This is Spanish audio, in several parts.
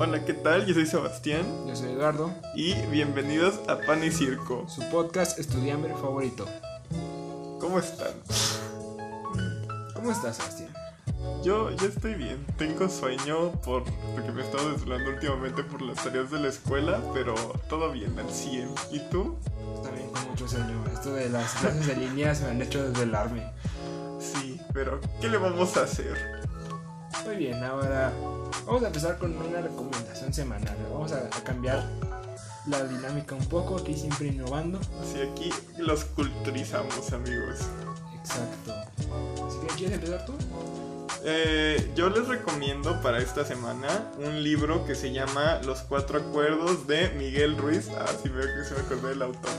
Hola, ¿qué tal? Yo soy Sebastián Yo soy Eduardo, y bienvenidos a Pan y Circo. su podcast estudiambre favorito. ¿Cómo están? ¿Cómo estás, Sebastián? Yo, yo estoy bien. Tengo sueño por, porque me he estado desvelando últimamente por las tareas de la escuela, pero todo bien, al 100. ¿Y tú? También con mucho sueño. Esto de las clases de línea se me han hecho desvelarme. Sí, pero ¿qué le vamos a hacer? Muy bien, ahora vamos a empezar con una recomendación semanal. Vamos a, a cambiar la dinámica un poco, aquí siempre innovando. Así aquí los culturizamos, amigos. Exacto. Así que, ¿quieres empezar tú? Eh, yo les recomiendo para esta semana un libro que se llama Los Cuatro Acuerdos de Miguel Ruiz. Ah, sí, veo que se me acordé del autor.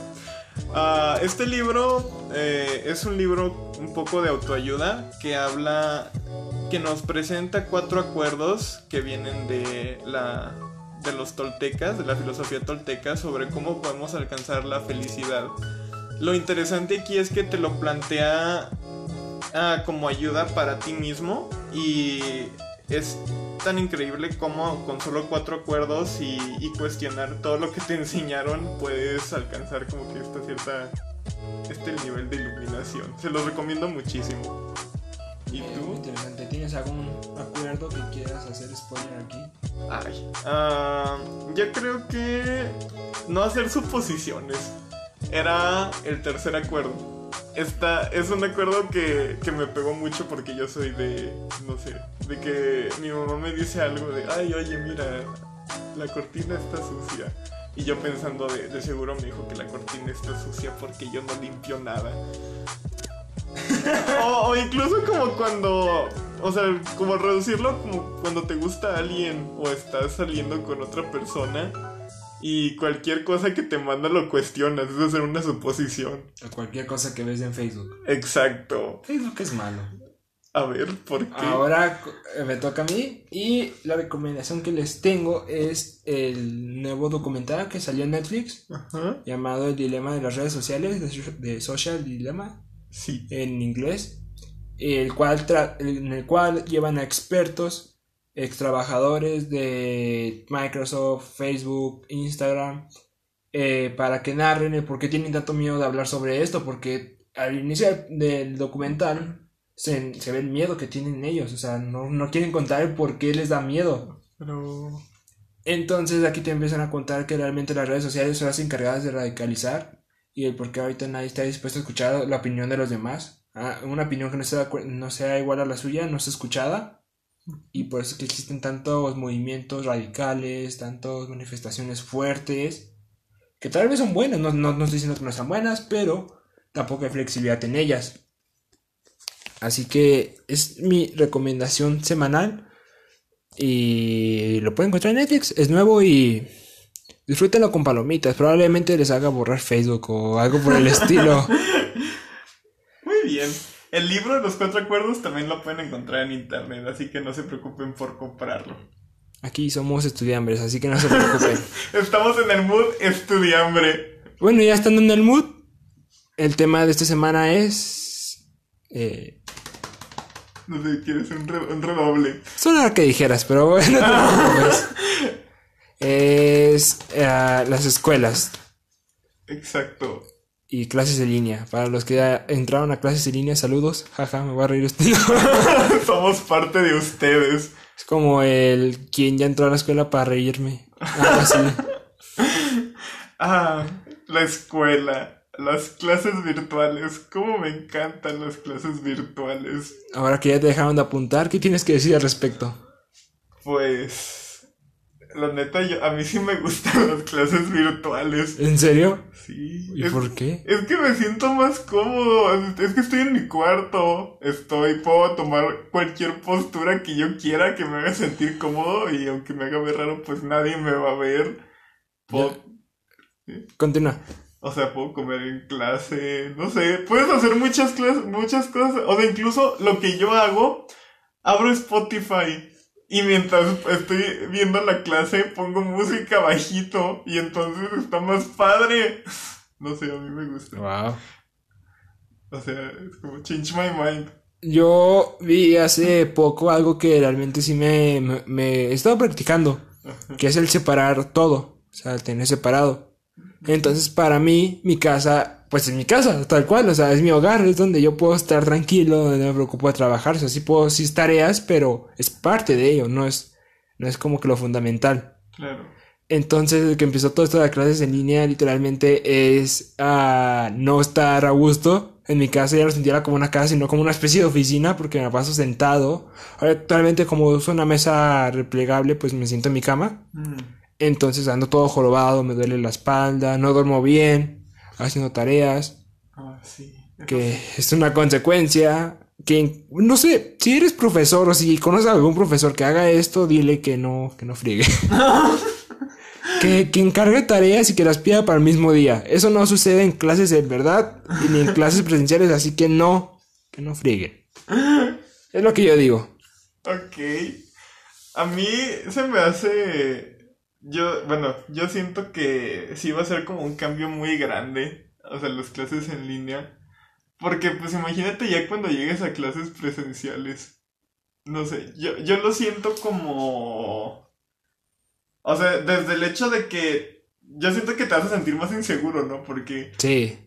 Ah, este libro eh, es un libro un poco de autoayuda que habla, que nos presenta cuatro acuerdos que vienen de la de los toltecas, de la filosofía tolteca sobre cómo podemos alcanzar la felicidad. Lo interesante aquí es que te lo plantea ah, como ayuda para ti mismo y es tan increíble como con solo cuatro acuerdos y, y cuestionar todo lo que te enseñaron puedes alcanzar como que esta cierta este nivel de iluminación. Se los recomiendo muchísimo. ¿Y Eh, Muy tú? interesante. ¿Tienes algún acuerdo que quieras hacer spoiler aquí? Ay, ah, yo creo que no hacer suposiciones era el tercer acuerdo. Esta es un acuerdo que, que me pegó mucho porque yo soy de, no sé, de que mi mamá me dice algo de, ay, oye, mira, la cortina está sucia. Y yo pensando de, de seguro me dijo que la cortina está sucia porque yo no limpio nada. o, o incluso como cuando, o sea, como reducirlo como cuando te gusta alguien o estás saliendo con otra persona y cualquier cosa que te manda lo cuestionas, es una suposición. O cualquier cosa que ves en Facebook. Exacto. Facebook es malo. A ver, ¿por qué? Ahora eh, me toca a mí y la recomendación que les tengo es el nuevo documental que salió en Netflix Ajá. llamado El Dilema de las redes sociales, de, de Social Dilemma Sí. en inglés, el cual tra- en el cual llevan a expertos, ex trabajadores de Microsoft, Facebook, Instagram, eh, para que narren el por qué tienen tanto miedo de hablar sobre esto, porque al inicio del- documental se, se ve el miedo que tienen ellos, o sea, no, no quieren contar el por qué les da miedo. Pero. Entonces aquí te empiezan a contar que realmente las redes sociales son las encargadas de radicalizar y el por qué ahorita nadie está dispuesto a escuchar la opinión de los demás. Ah, una opinión que no sea, no sea igual a la suya no es escuchada y por eso es que existen tantos movimientos radicales, tantas manifestaciones fuertes que tal vez son buenas, no, no, no estoy diciendo que no sean buenas, pero tampoco hay flexibilidad en ellas. Así que es mi recomendación semanal. Y lo pueden encontrar en Netflix. Es nuevo y disfrútenlo con palomitas. Probablemente les haga borrar Facebook o algo por el estilo. Muy bien. El libro de los cuatro acuerdos también lo pueden encontrar en internet, así que no se preocupen por comprarlo. Aquí somos estudiantes, así que no se preocupen. Estamos en el mood estudiambre. Bueno, ya estando en el mood, el tema de esta semana es. Eh, No sé, quieres un, re- un redoble. Solo que dijeras, pero bueno, no te. Es eh, las escuelas Exacto. Y clases de línea. Para los que ya entraron a clases de línea, saludos. Jaja, me voy a reír usted. Somos parte de ustedes. Es como el quien ya entró a la escuela para reírme. Algo así. Ah, la escuela. Las clases virtuales. Cómo me encantan las clases virtuales. Ahora que ya te dejaron de apuntar, ¿qué tienes que decir al respecto? Pues. La neta, yo, a mí sí me gustan las clases virtuales. ¿En serio? Sí. ¿Y es, por qué? es que me siento más cómodo. Es, que estoy en mi cuarto. Estoy, puedo tomar cualquier postura que yo quiera que me haga sentir cómodo. Y aunque me haga ver raro, pues nadie me va a ver. Puedo- Continúa. O sea, puedo comer en clase, no sé, puedes hacer muchas clases, muchas cosas. O sea, incluso lo que yo hago, abro Spotify y mientras estoy viendo la clase pongo música bajito y entonces está más padre. No sé, a mí me gusta. Wow. O sea, es como change my mind. Yo vi hace poco algo que realmente sí me, me, me he estado practicando. que es el separar todo, o sea, tener separado. Entonces, para mí, mi casa, pues es mi casa, tal cual, o sea, es mi hogar, es donde yo puedo estar tranquilo, donde no me preocupo de trabajar, o sea, sí puedo, sí tareas, pero es parte de ello, no es, no es como que lo fundamental. Claro. Entonces, desde que empezó todo esto de las clases en línea, literalmente es uh, no estar a gusto. En mi casa ya no sentía como una casa, sino como una especie de oficina, porque me paso sentado. Ahora, actualmente, como uso una mesa replegable, pues me siento en mi cama. Mm. Entonces ando todo jorobado, me duele la espalda, no duermo bien, haciendo tareas. Ah, sí. Que es una consecuencia. Que no sé, si eres profesor o si conoces a algún profesor que haga esto, dile que no, que no friegue. que, que encargue tareas y que las pida para el mismo día. Eso no sucede en clases de verdad ni en clases presenciales, así que no, que no frieguen. Es lo que yo digo. Ok. A mí se me hace yo, bueno, yo siento que sí va a ser como un cambio muy grande, o sea, las clases en línea. Porque, pues imagínate ya cuando llegues a clases presenciales. No sé, yo, yo lo siento como... O sea, desde el hecho de que... Yo siento que te vas a sentir más inseguro, ¿no? Porque... Sí.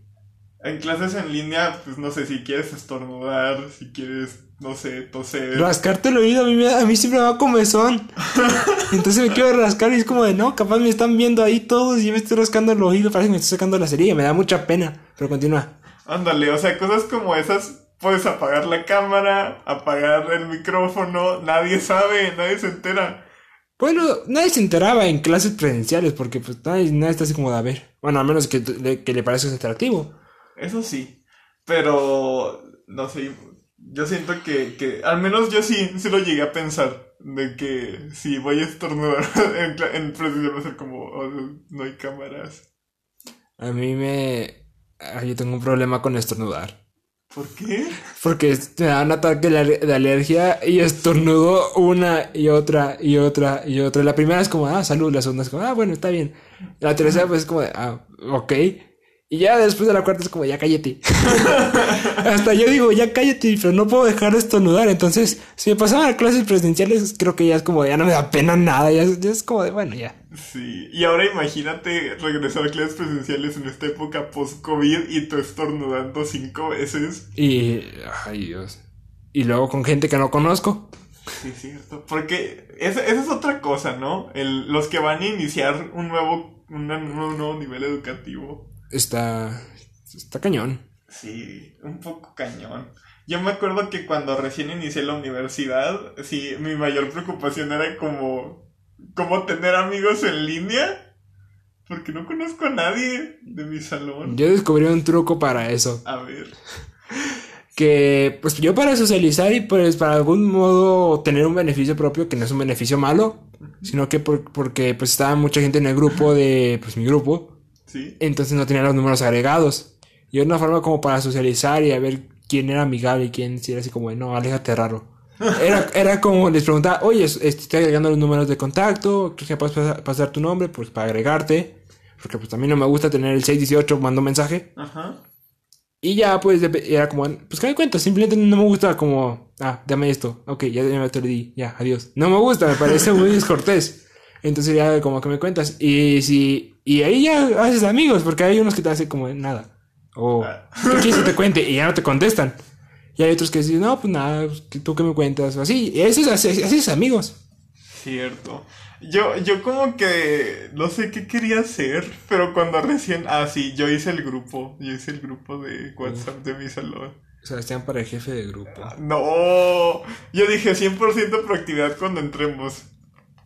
En clases en línea, pues no sé, si quieres estornudar, si quieres no sé, toser. Rascarte el oído, a mí, a mí siempre me da comezón. Entonces me quiero rascar y es como de, no, capaz me están viendo ahí todos y yo me estoy rascando el oído, parece que me estoy sacando la cerilla, me da mucha pena, pero continúa. Ándale, o sea, cosas como esas, puedes apagar la cámara, apagar el micrófono, nadie sabe, nadie se entera. Bueno, nadie se enteraba en clases presenciales porque pues nadie, nadie está así como de a ver. Bueno, a menos que, que le parezca atractivo. Eso sí, pero no sé, yo siento que, que, al menos yo sí, sí lo llegué a pensar, de que si voy a estornudar en, en va a ser como, oh, no hay cámaras. A mí me... yo tengo un problema con estornudar. ¿Por qué? Porque me da un ataque de alergia y estornudo una y otra y otra y otra. La primera es como, ah, salud. La segunda es como, ah, bueno, está bien. La tercera pues es como, ah, ok. Y ya después de la cuarta es como, ya cállate. Hasta yo digo, ya cállate, pero no puedo dejar de estornudar. Entonces, si me pasaban a clases presenciales, creo que ya es como, ya no me da pena nada. Ya, es como de, bueno, ya. Sí, y ahora imagínate regresar a clases presenciales en esta época post-COVID y tú estornudando cinco veces. Y, ay Dios. Y luego con gente que no conozco. Sí, cierto. Porque esa, es otra cosa, ¿no? El, los que van a iniciar un nuevo, un nuevo nivel educativo está, está cañón. Sí, un poco cañón. Yo me acuerdo que cuando recién inicié la universidad, sí, mi mayor preocupación era como, como tener amigos en línea. Porque no conozco a nadie de mi salón. Yo descubrí un truco para eso. A ver. Que, pues yo para socializar y pues para algún modo tener un beneficio propio, que no es un beneficio malo, sino que porque pues estaba mucha gente en el grupo de, pues mi grupo, entonces no tenía los números agregados. Y era una forma como para socializar y a ver quién era amigable y quién si era así como, no, aléjate raro. Era, era como les preguntaba, oye, estoy agregando los números de contacto, ¿crees que puedes pasar, tu nombre? Pues para agregarte. Porque pues a mí no me gusta tener el 618, mando mensaje. Ajá. Y ya pues era como, pues que me cuento, simplemente no me gusta como, ah, dame esto, ok, ya, me te lo di, ya, adiós. No me gusta, me parece muy descortés. Entonces ya como que me cuentas. Y si. Y ahí ya haces amigos, porque hay unos que te hacen como nada. O ah. ¿qué quieres que te cuente? Y ya no te contestan. Y hay otros que dicen, no, pues nada, pues, tú que me cuentas. O así. Y esos haces amigos. Cierto. Yo, yo como que no sé qué quería hacer, pero cuando recién. Ah, sí, yo hice el grupo. Yo hice el grupo de WhatsApp de mi salón. Sebastián para el jefe de grupo. No, yo dije 100% proactividad cuando entremos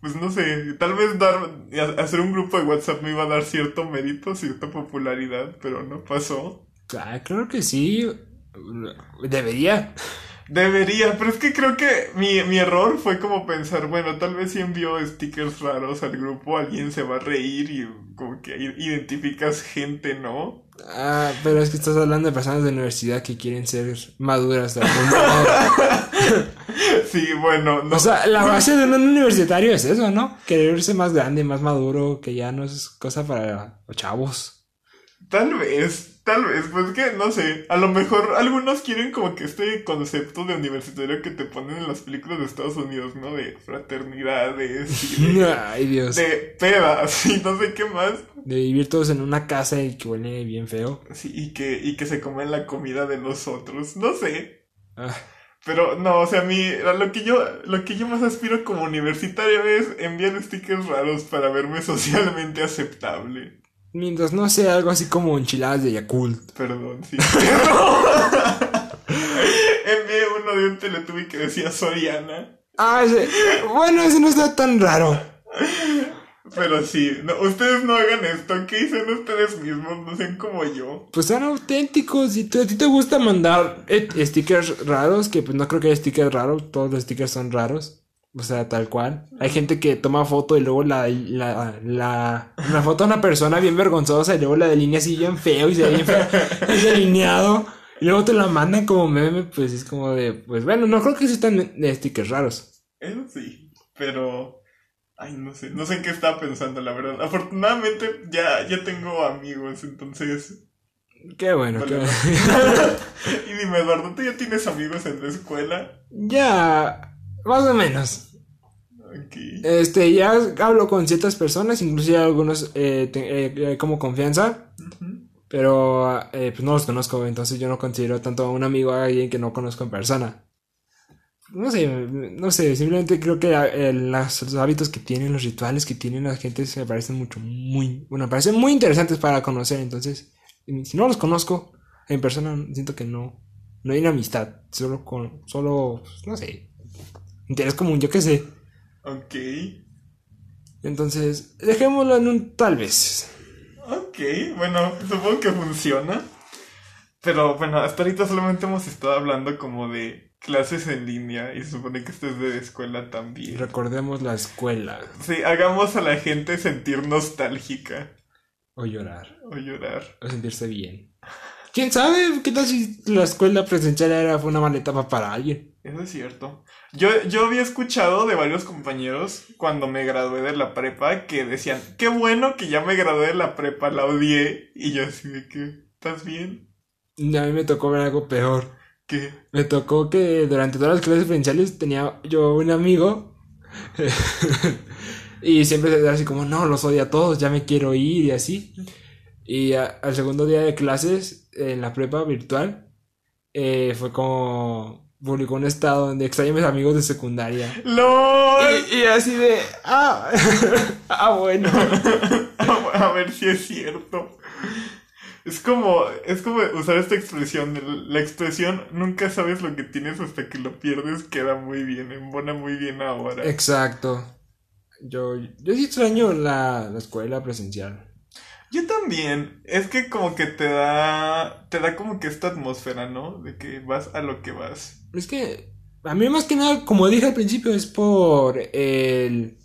pues no sé, tal vez dar, hacer un grupo de WhatsApp me iba a dar cierto mérito, cierta popularidad, pero no pasó. Ah, creo que sí. Debería. Debería, pero es que creo que mi, mi error fue como pensar, bueno, tal vez si envío stickers raros al grupo, alguien se va a reír y como que identificas gente, ¿no? Ah, pero es que estás hablando de personas de universidad que quieren ser maduras de Sí, bueno, no. O sea, la base de un universitario es eso, ¿no? Quererse más grande, más maduro, que ya no es cosa para los chavos. Tal vez, Tal vez, pues que no sé. A lo mejor algunos quieren como que este concepto de universitario que te ponen en las películas de Estados Unidos, ¿no? De fraternidades y de, Ay, Dios. de pedas y no sé qué más. De vivir todos en una casa y que huele bien feo. Sí, y que, y que se comen la comida de los otros. No sé. Ah, Pero no, o sea, a mí, a lo que yo, lo que yo más aspiro como universitario es enviar stickers raros para verme socialmente aceptable. Mientras no sea algo así como enchiladas de Yakult. Perdón, sí. Envié uno de un Teletubby que decía Soriana. Ah, ese- bueno, ese no está tan raro. Pero sí, no, ustedes no hagan esto, ¿qué dicen ustedes mismos? No sean como yo. Pues son auténticos. Tú- a ti te gusta mandar eh, stickers raros, que pues no creo que haya stickers raros, todos los stickers son raros. O sea, tal cual. Hay gente que toma foto y luego la, la, la, una foto de una persona bien vergonzosa y luego la delinea así bien feo y se ve bien feo, es delineado. Y luego te la mandan como meme, pues es como de, pues bueno, no creo que existan stickers raros. Eso sí, pero... Ay, no sé, no sé en qué estaba pensando, la verdad. Afortunadamente ya, ya tengo amigos, entonces... Qué bueno, Vale, qué bueno. y dime, Eduardo, ¿tú ya tienes amigos en la escuela? Ya, más o menos. Este, ya hablo con ciertas personas, inclusive algunos eh, te- eh, eh, como confianza, pero eh, pues no los conozco, entonces yo no considero tanto a un amigo a alguien que no conozco en persona. No sé, no sé, simplemente creo que las- los hábitos que tienen, los rituales que tienen la gente se me parecen mucho, muy, bueno, me parecen muy interesantes para conocer, entonces, si no los conozco en persona, siento que no, no hay una amistad, solo con, solo, pues, no sé, interés común, yo qué sé. Ok. Entonces, dejémoslo en un tal vez. Ok, bueno, supongo que funciona. Pero bueno, hasta ahorita solamente hemos estado hablando como de clases en línea y se supone que esto es de escuela también. recordemos la escuela. Sí, hagamos a la gente sentir nostálgica O llorar. o llorar. O sentirse bien. ¿Quién sabe? ¿Qué tal si la escuela presencial era fue una mala etapa para alguien? Eso es cierto. Yo, yo había escuchado de varios compañeros cuando me gradué de la prepa que decían, qué bueno que ya me gradué de la prepa, la odié. Y yo así de que, ¿estás bien? A mí me tocó ver algo peor. ¿Qué? Me tocó que durante todas las clases presenciales tenía yo un amigo. y siempre era así como, no, los odio a todos, ya me quiero ir y así. Y a- al segundo día de clases en la prepa virtual, eh, fue como publicó un estado donde extraño a mis amigos de secundaria. ¡LOL! Y, y así de, ah, ah, bueno. A ver si es cierto. Es como, es como usar esta expresión. La expresión nunca sabes lo que tienes hasta que lo pierdes queda muy bien, embona muy bien ahora. Exacto. Yo, yo sí extraño la, la escuela presencial. Yo también. Es que como que te da, te da como que esta atmósfera, ¿no? De que vas a lo que vas. Es que a mí más que nada, como dije al principio, es por el...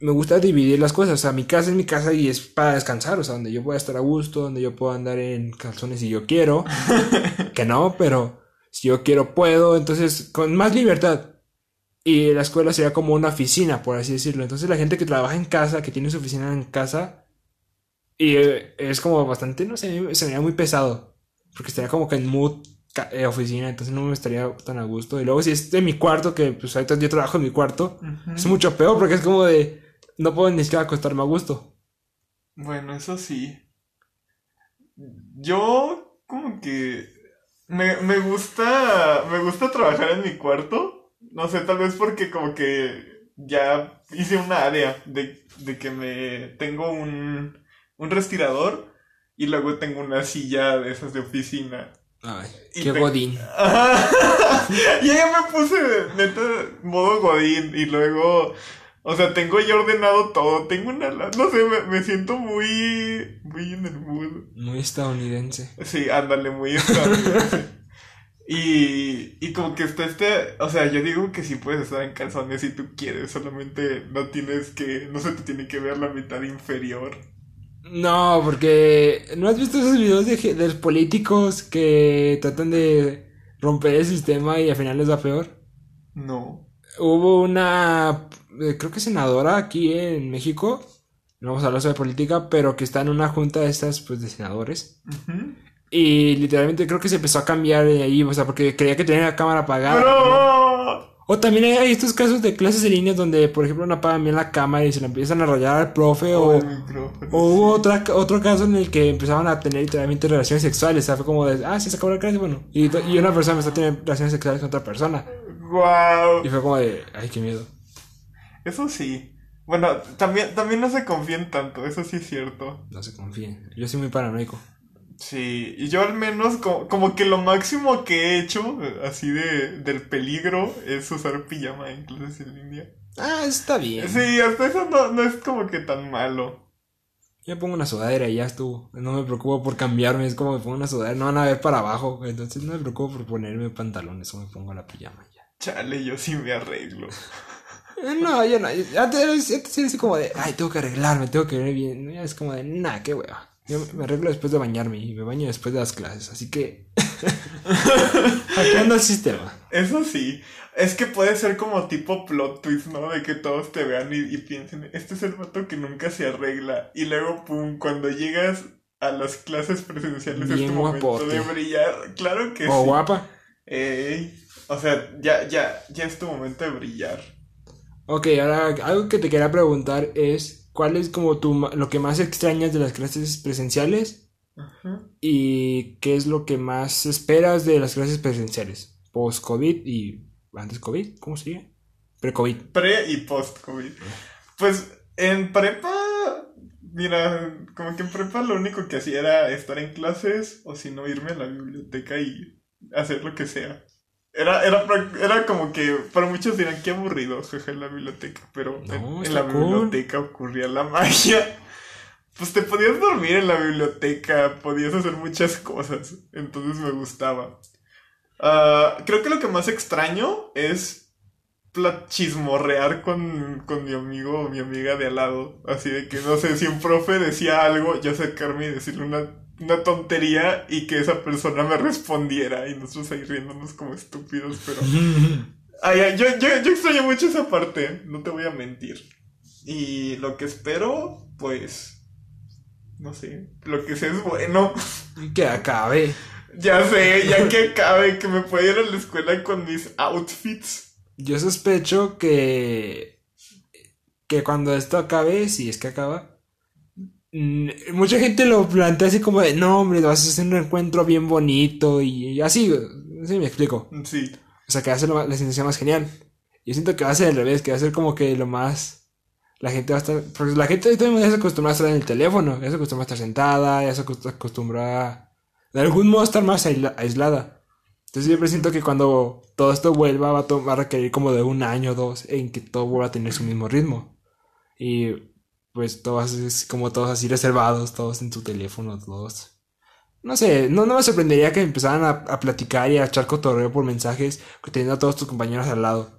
Me gusta dividir las cosas, o sea, mi casa es mi casa y es para descansar, o sea, donde yo pueda estar a gusto, donde yo puedo andar en calzones si yo quiero, que no, pero si yo quiero puedo, entonces con más libertad. Y la escuela sería como una oficina, por así decirlo. Entonces la gente que trabaja en casa, que tiene su oficina en casa, y eh, es como bastante, no sé, se me muy pesado, porque estaría como que en mood eh, oficina, entonces no me estaría tan a gusto. Y luego si es de mi cuarto, que pues ahorita yo trabajo en mi cuarto, es mucho peor porque es como de, no puedo ni siquiera acostarme a gusto. Bueno, eso sí. Yo como que me, me gusta me gusta trabajar en mi cuarto. No sé, tal vez porque como que ya hice una área de, de que me tengo un, un respirador y luego tengo una silla de esas de oficina. Ay, Y qué te- godín. Y ya me puse neta modo godín y luego, o sea, tengo ya ordenado todo, tengo una, no sé, me, me siento muy, muy en el mood. Muy estadounidense. Sí, ándale, muy estadounidense. Y, y como que está este, o sea, yo digo que sí puedes estar en calzones si tú quieres, solamente no tienes que, no se te tiene que ver la mitad inferior. No, porque ¿no has visto esos videos de, los políticos que tratan de romper el sistema y al final les va peor? No. Hubo una, eh, creo que senadora aquí en México, no vamos a hablar sobre política, pero que está en una junta de estas, pues, de senadores. Y literalmente creo que se empezó a cambiar de ahí, o sea, porque creía que tenía la cámara apagada. ¡No! O también hay estos casos de clases en línea donde, por ejemplo, no apagan bien la cámara y se la empiezan a rayar al profe o... O hubo otra, otro caso en el que empezaban a tener literalmente relaciones sexuales. O sea, fue como de, ah, sí, se acabó la clase, bueno. Y, y una persona empezó a tener relaciones sexuales con otra persona. Guau. Y fue como de, ay, qué miedo. Eso sí. Bueno, también, también no se confíen tanto, eso sí es cierto. No se confíen. Yo soy muy paranoico. Sí, y yo al menos como, como que lo máximo que he hecho, eh, así de, del peligro, es usar pijama en clases en línea. Ah, está bien. Sí, hasta eso no, no es como que tan malo. Yo pongo una sudadera y ya estuvo. No me preocupo por cambiarme. Es como me pongo una sudadera. No van a ver para abajo. Entonces no me preocupo por ponerme pantalones o me pongo la pijama ya. Chale, yo sí me arreglo. Eh, No, yo no. Antes, antes era así como de, ay, tengo que arreglarme, tengo que ver bien. Ya es como de, nah, qué hueva. Yo me- arreglo después de bañarme y me baño después de las clases. Así que. Aquí anda el sistema. Eso sí, es que puede ser como tipo plot twist, ¿no? De que todos te vean y, y piensen, este es el vato que nunca se arregla. Y luego, pum, cuando llegas a las clases presenciales es Bien tu momento guapote. de brillar. Claro que O sí. guapa. Ey, o sea, ya, ya, ya es tu momento de brillar. Ok, ahora algo que te quería preguntar es, ¿cuál es como tu, lo que más extrañas de las clases presenciales? Ajá. ¿Y qué es lo que más esperas de las clases presenciales? Post-COVID y antes COVID, ¿cómo sería? Pre-COVID. Pre y post-COVID. Pues en prepa, mira, como que en prepa lo único que hacía era estar en clases o si no irme a la biblioteca y hacer lo que sea. Era, era, era como que para muchos dirán que aburrido, jeje, la biblioteca, pero No, en, en la cool. biblioteca ocurría la magia. Pues te podías dormir en la biblioteca, podías hacer muchas cosas, entonces me gustaba. Ah, creo que lo que más extraño es chismorrear con, con mi amigo o mi amiga de al lado. Así de que, no sé, si un profe decía algo, yo acercarme y decirle una, una tontería y que esa persona me respondiera y nosotros ahí riéndonos como estúpidos, pero... Ay, ay, yo, yo, yo extraño mucho esa parte, no te voy a mentir. Y lo que espero, pues... No sé, lo que sé es bueno. Que acabe. Ya sé, ya que acabe, que me pueda ir a la escuela con mis outfits. Yo sospecho que que cuando esto acabe, si es que acaba, mucha gente lo plantea así como de, no, hombre, vas a hacer un encuentro bien bonito y así, así me explico. Sí. O sea, que va a ser lo más- la sensación más genial. Yo siento que va a ser al revés, que va a ser como que lo más... La gente va a estar... Porque la gente todo el mundo ya se acostumbra a estar en el teléfono, ya se acostumbra a estar sentada, ya se acost- acostumbra a... De algún modo estar más aisla- aislada. Entonces yo presiento que cuando todo esto vuelva va a, va a requerir como de un año o dos en que todo vuelva a tener su mismo ritmo. Y pues todos como todos así reservados, todos en su teléfono, todos... No sé, no, no me sorprendería que empezaran a, a platicar y a echar cotorreo por mensajes teniendo a todos tus compañeros al lado.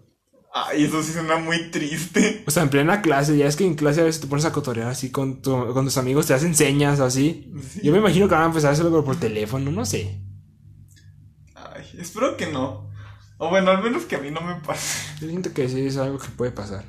Ay, eso sí suena muy triste. O sea, en plena clase, ya es que en clase a veces te pones a cotorrear así con, tu- con tus amigos, te hacen señas o así. Sí. Yo me imagino que van a empezar a hacerlo por teléfono, no sé. Ay, espero que no. O bueno, al menos que a mí no me pase. Yo siento que sí es algo que puede pasar.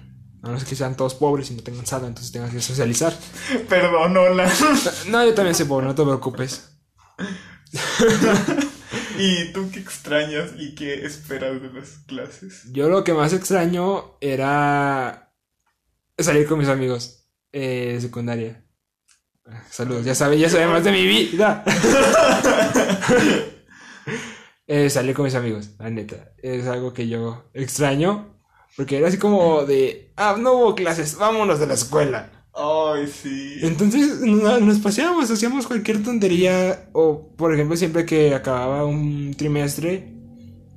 A no ser que sean todos pobres y no tengan sala, entonces tengas que socializar. Perdón, hola. No, yo también soy pobre, no te preocupes. ¿Y tú qué extrañas y qué esperas de las clases? Yo lo que más extraño era salir con mis amigos eh, secundaria. Saludos, ya saben, ya saben más de mi vida. Eh, salir con mis amigos, la neta. Es algo que yo extraño. Porque era así como de, ah, no hubo clases, vámonos de la escuela. Ay, sí. Entonces no- nos paseábamos, hacíamos cualquier tontería. O, por ejemplo, siempre que acababa un trimestre,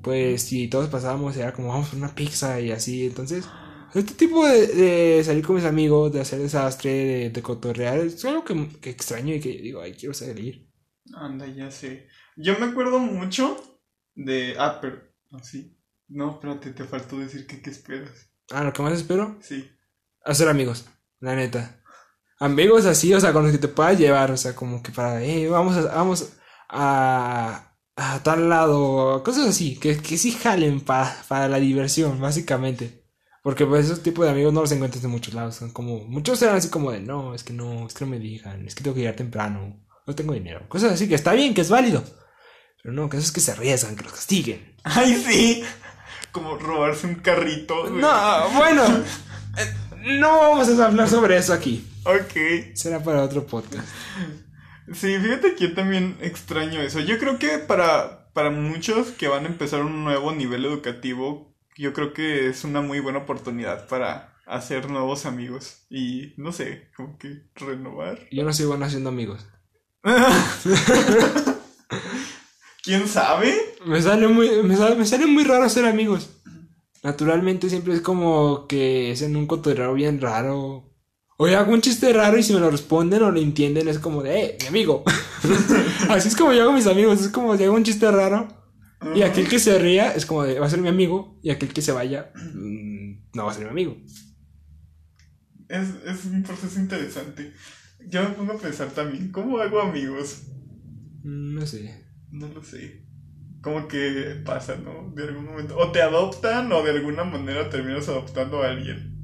pues si todos pasábamos, era como vamos por una pizza y así. Entonces, este tipo de, de salir con mis amigos, de hacer desastre, de, de cotorrear, es algo que, que extraño y que digo, ay, quiero salir. Anda, ya sé. Yo me acuerdo mucho de. Ah, pero. No, sí. No, espérate, te faltó decir que qué esperas. Ah, lo que más espero, Sí. hacer amigos, la neta. Amigos así, o sea, con los que te puedas llevar, o sea, como que para, eh, vamos a, vamos a, a tal lado, cosas así, que, que sí jalen pa- para la diversión, básicamente. Porque pues esos tipos de amigos no los encuentras en muchos lados, son como, muchos eran así como de, no, es que no, es que no me digan, es que tengo que llegar temprano. no tengo dinero. Cosas así que está bien, que es válido. Pero no, que eso es que se arriesgan, que los castiguen. Ay, sí. Como robarse un carrito. No, bueno, eh, no vamos a hablar sobre eso aquí. Ok. Será para otro podcast. Sí, fíjate que yo también extraño eso. Yo creo que para, para muchos que van a empezar un nuevo nivel educativo, yo creo que es una muy buena oportunidad para hacer nuevos amigos. Y no sé, como que renovar. Yo no soy bueno haciendo amigos. ¿Quién sabe? Me sale muy, me sale, me sale muy raro hacer amigos. Naturalmente siempre es como que es en un cotorreo bien raro. O yo hago un chiste raro y si me lo responden o lo entienden es como de, eh, mi amigo. Así es como yo hago mis amigos, es como si hago un chiste raro. Y aquel que se ría es como de, va a ser mi amigo. Y aquel que se vaya, mm, no va a ser mi amigo. Es, es un proceso interesante. Yo me pongo a pensar también, ¿cómo hago amigos? Mm, No sé. No lo sé. Como que pasa, ¿no? De algún momento. O te adoptan o de alguna manera terminas adoptando a alguien.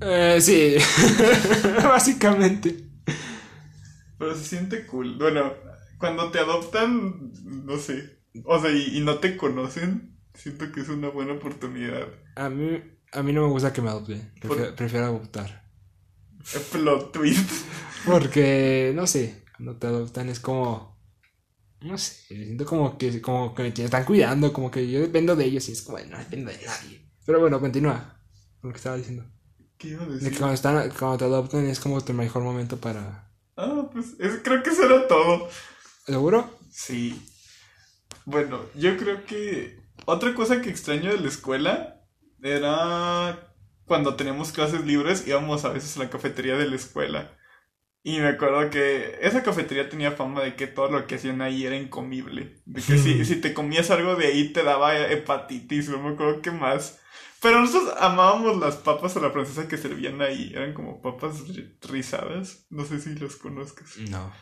Eh, sí, básicamente. Pero se siente cool. Bueno, cuando te adoptan, no sé. O sea, y, y no te conocen, siento que es una buena oportunidad. A mí, a mí no me gusta que me adopten. ¿Por- Prefiero, prefiero adoptar. Plot twist. Porque, no sé, cuando te adoptan es como. No sé, siento como que, como que me están cuidando, como que yo dependo de ellos y es como, no dependo de nadie. Pero bueno, continúa con lo que estaba diciendo. ¿Qué iba a De que decir? cuando, están, cuando te adoptan es como tu mejor momento para. Ah, pues es- creo que eso era todo. ¿Seguro? Sí. Bueno, yo creo que otra cosa que extraño de la escuela era cuando teníamos clases libres, íbamos a veces a la cafetería de la escuela. Y me acuerdo que esa cafetería tenía fama de que todo lo que hacían ahí era incomible. De que si, si te comías algo de ahí te daba hepatitis, no me acuerdo qué más. Pero nosotros amábamos las papas a la francesa que servían ahí. Eran como papas ri- rizadas. No sé si los conozcas. No.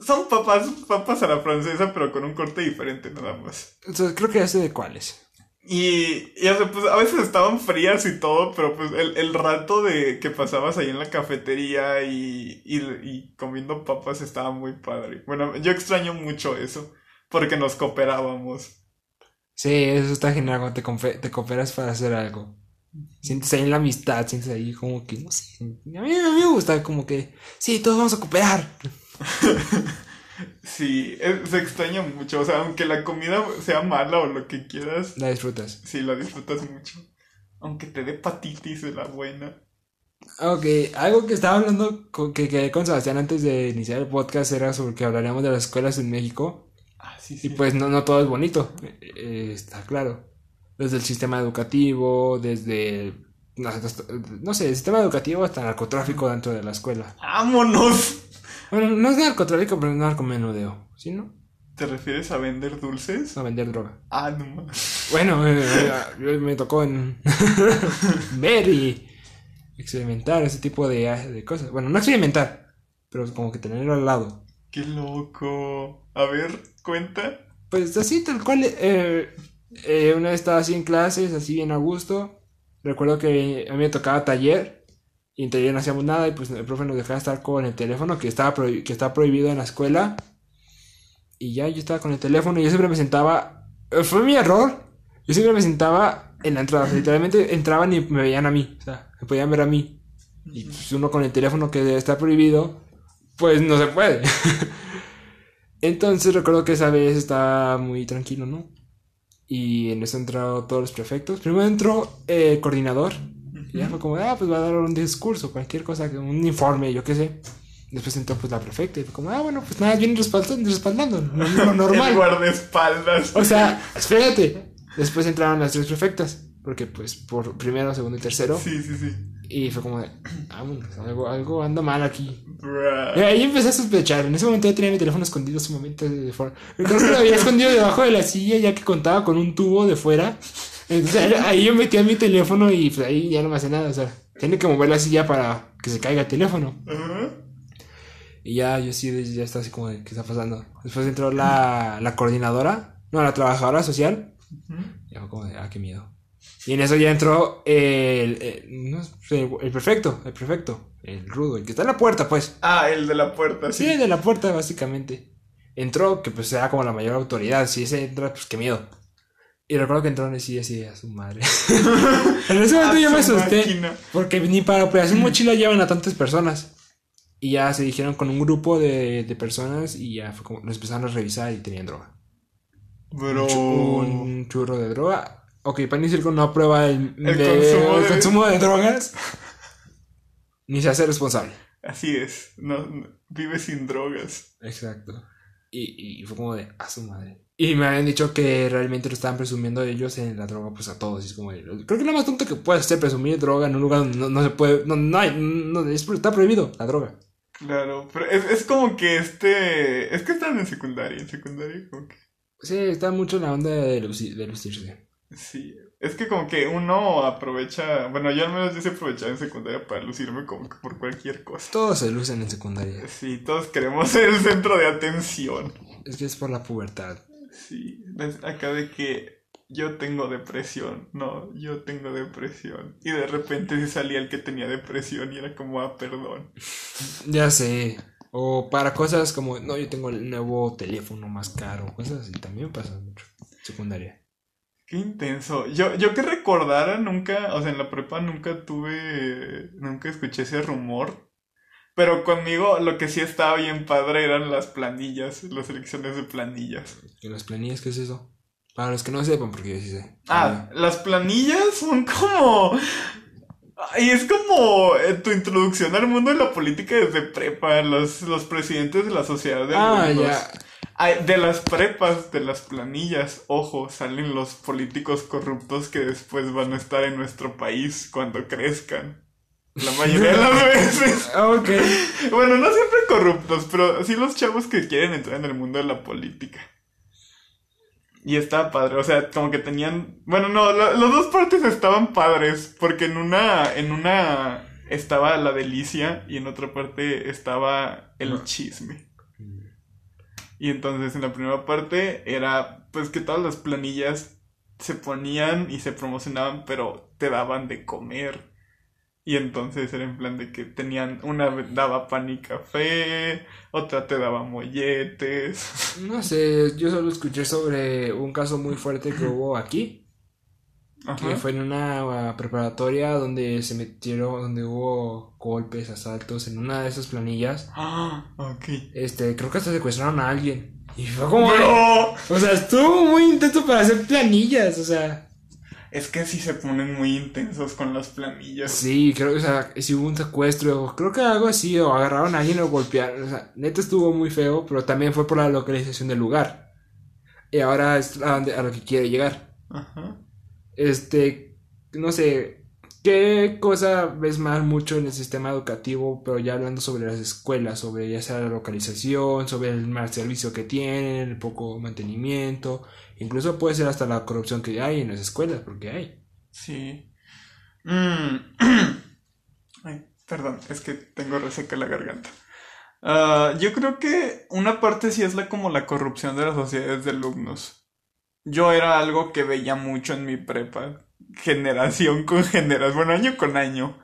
Son papas, papas a la francesa, pero con un corte diferente nada más. Entonces, creo que ya sé de cuáles. Y, y o sea, pues a veces estaban frías y todo, pero pues el, el rato de que pasabas ahí en la cafetería y, y, y comiendo papas estaba muy padre. Bueno, yo extraño mucho eso, porque nos cooperábamos. Sí, eso está genial cuando te, te cooperas para hacer algo. Sientes ahí la amistad, sientes ahí como que, no sé. A mí, a mí me gusta como que, sí, todos vamos a cooperar. Sí, es- se extraña mucho, o sea, aunque la comida sea mala o lo que quieras, La disfrutas. sí, la disfrutas mucho. Aunque te dé hepatitis de la buena. Ok, algo que estaba hablando con, que quedé con Sebastián antes de iniciar el podcast era sobre que hablaríamos de las escuelas en México. Ah, sí, Y sí. pues no, no todo es bonito, eh, está claro. Desde el sistema educativo, desde, no, sé, el sistema educativo hasta narcotráfico dentro de la escuela. ¡Vámonos! Bueno, no es narcotráfico, pero es narcomenudeo, ¿sí, no? ¿Te refieres a vender dulces? No vender droga. Ah, no más. Bueno, eh, eh, me tocó en ver y experimentar ese tipo de, de cosas. Bueno, no experimentar, pero como que tenerlo al lado. ¡Qué loco! A ver, cuenta. Pues así, tal cual. eh, eh, una vez estaba así en clases, así bien a gusto. Recuerdo que a mí me tocaba taller. Y en taller no hacíamos nada. Y pues el profe nos dejaba estar con el teléfono que estaba, que estaba prohibido en la escuela. Y ya yo estaba con el teléfono y yo siempre me sentaba. eh, Fue mi error. Yo siempre me sentaba en la entrada. o sea, literalmente entraban y me veían a mí. O sea, me podían ver a mí. Y pues uno con el teléfono que está prohibido, pues no se puede. Entonces recuerdo que esa vez estaba muy tranquilo, ¿no? Y en eso entraron todos los prefectos. Primero entró eh, el coordinador. Y ya fue como, ah, pues va a dar un discurso, cualquier cosa, un informe, yo qué sé. Después entró pues la prefecta y fue como, ah, bueno, pues nada, vienen respaldando, respaldando, lo, El normal. guardaespaldas. O sea, espérate. Después entraron las tres prefectas. Porque pues por primero, segundo y tercero. Sí, sí, sí. Y fue como de, vámonos, algo, algo anda mal aquí. Bruh. Y ahí empecé a sospechar. En ese momento ya tenía mi teléfono escondido sumamente de fuera. Creo que lo había escondido debajo de la silla ya que contaba con un tubo de fuera. Entonces ahí yo metía mi teléfono y pues ahí ya no me hace nada. O sea, tiene que mover la silla para que se caiga el teléfono. Ajá. Y ya yo sí, ya está así como de, ¿qué está pasando? Después entró la, la coordinadora, no, la trabajadora social. Ujú. Y fue como de, ah, qué miedo. Y en eso ya entró el, el, no sé, el perfecto, el perfecto, el rudo, el que está en la puerta, pues. Ah, el de la puerta, sí. Sí, el de la puerta, básicamente. Entró, que pues era como la mayor autoridad. Si ese entra, pues qué miedo. Y recuerdo que entró y decía así a su madre. en ese momento yo me su asusté. máquina. Porque ni para operación mochila llevan a tantas personas. Y ya se dijeron con un grupo de, de personas y ya fue como, nos empezaron a revisar y tenían droga. Bro. Un, chu- un churro de droga. Ok, Pan y Circo no aprueba el, El de- consumo el de- consumo de drogas. Ni se hace responsable. Así es. No, no- vive sin drogas. Exacto. Y, y fue como de, a su madre. Y me habían dicho que realmente lo estaban presumiendo ellos en la droga, pues a todos. Y es como creo que lo más tonto que puedes hacer presumir droga en un lugar donde no, no se puede, no, no hay, no, es- está prohibido la droga. Claro, pero es, es como que este. Es que están en secundaria. En secundaria, como que. Sí, está mucho en la onda de, luci- de lucirse. Sí. Es que como que uno aprovecha. Bueno, yo al menos yo se aprovechaba en secundaria para lucirme como que por cualquier cosa. Todos se lucen en secundaria. Sí, todos queremos ser el centro de atención. Es que es por la pubertad. Sí, acá de que yo tengo depresión, no, yo tengo depresión. Y de repente se salía el que tenía depresión y era como, ah, perdón. Ya sé. O para cosas como, no, yo tengo el nuevo teléfono más caro. Cosas así también pasa mucho. Secundaria. Qué intenso. Yo, yo que recordara, nunca, o sea, en la prepa nunca tuve, nunca escuché ese rumor. Pero conmigo lo que sí estaba bien padre eran las planillas, las elecciones de planillas. ¿Y las planillas qué es eso? Para los que no sepan, porque yo sí sé. Ah, las planillas son como... Y es como eh, tu introducción al mundo de la política desde prepa, los, los presidentes de la sociedad de Ah, ya. De las prepas, de las planillas, ojo, salen los políticos corruptos que después van a estar en nuestro país cuando crezcan. La mayoría de las veces. Ah, ok. Bueno, no siempre corruptos, pero sí los chavos que quieren entrar en el mundo de la política. Y estaba padre, o sea, como que tenían... Bueno, no, la- las dos partes estaban padres, porque en una, en una estaba la delicia y en otra parte estaba el No. chisme. Y entonces en la primera parte era pues que todas las planillas se ponían y se promocionaban, pero te daban de comer. Y entonces era en plan de que tenían, una daba pan y café, otra te daba molletes. No sé, yo solo escuché sobre un caso muy fuerte que hubo aquí, que Ajá. fue en una uh, preparatoria donde se metieron, donde hubo golpes, asaltos en una de esas planillas. Ah, ok. Este, creo que hasta secuestraron a alguien. Y fue como... ¡No! O sea, estuvo muy intenso para hacer planillas, o sea... Es que sí se ponen muy intensos con las planillas. Sí, creo que, o sea, si hubo un secuestro, creo que algo así, o agarraron a alguien lo golpearon, o sea, neta estuvo muy feo, pero también fue por la localización del lugar. Y ahora es a, donde- a lo que quiere llegar. Ajá. Este, no sé, ¿qué cosa ves más mucho en el sistema educativo, pero ya hablando sobre las escuelas, sobre ya sea la localización, sobre el mal servicio que tienen, el poco mantenimiento, incluso puede ser hasta la corrupción que hay en las escuelas, porque hay. Sí. Mm. Ay, perdón, es que tengo reseca la garganta. Ah, yo creo que una parte sí es la como la corrupción de las sociedades de alumnos. Yo era algo que veía mucho en mi prepa, generación con generación, bueno, año con año,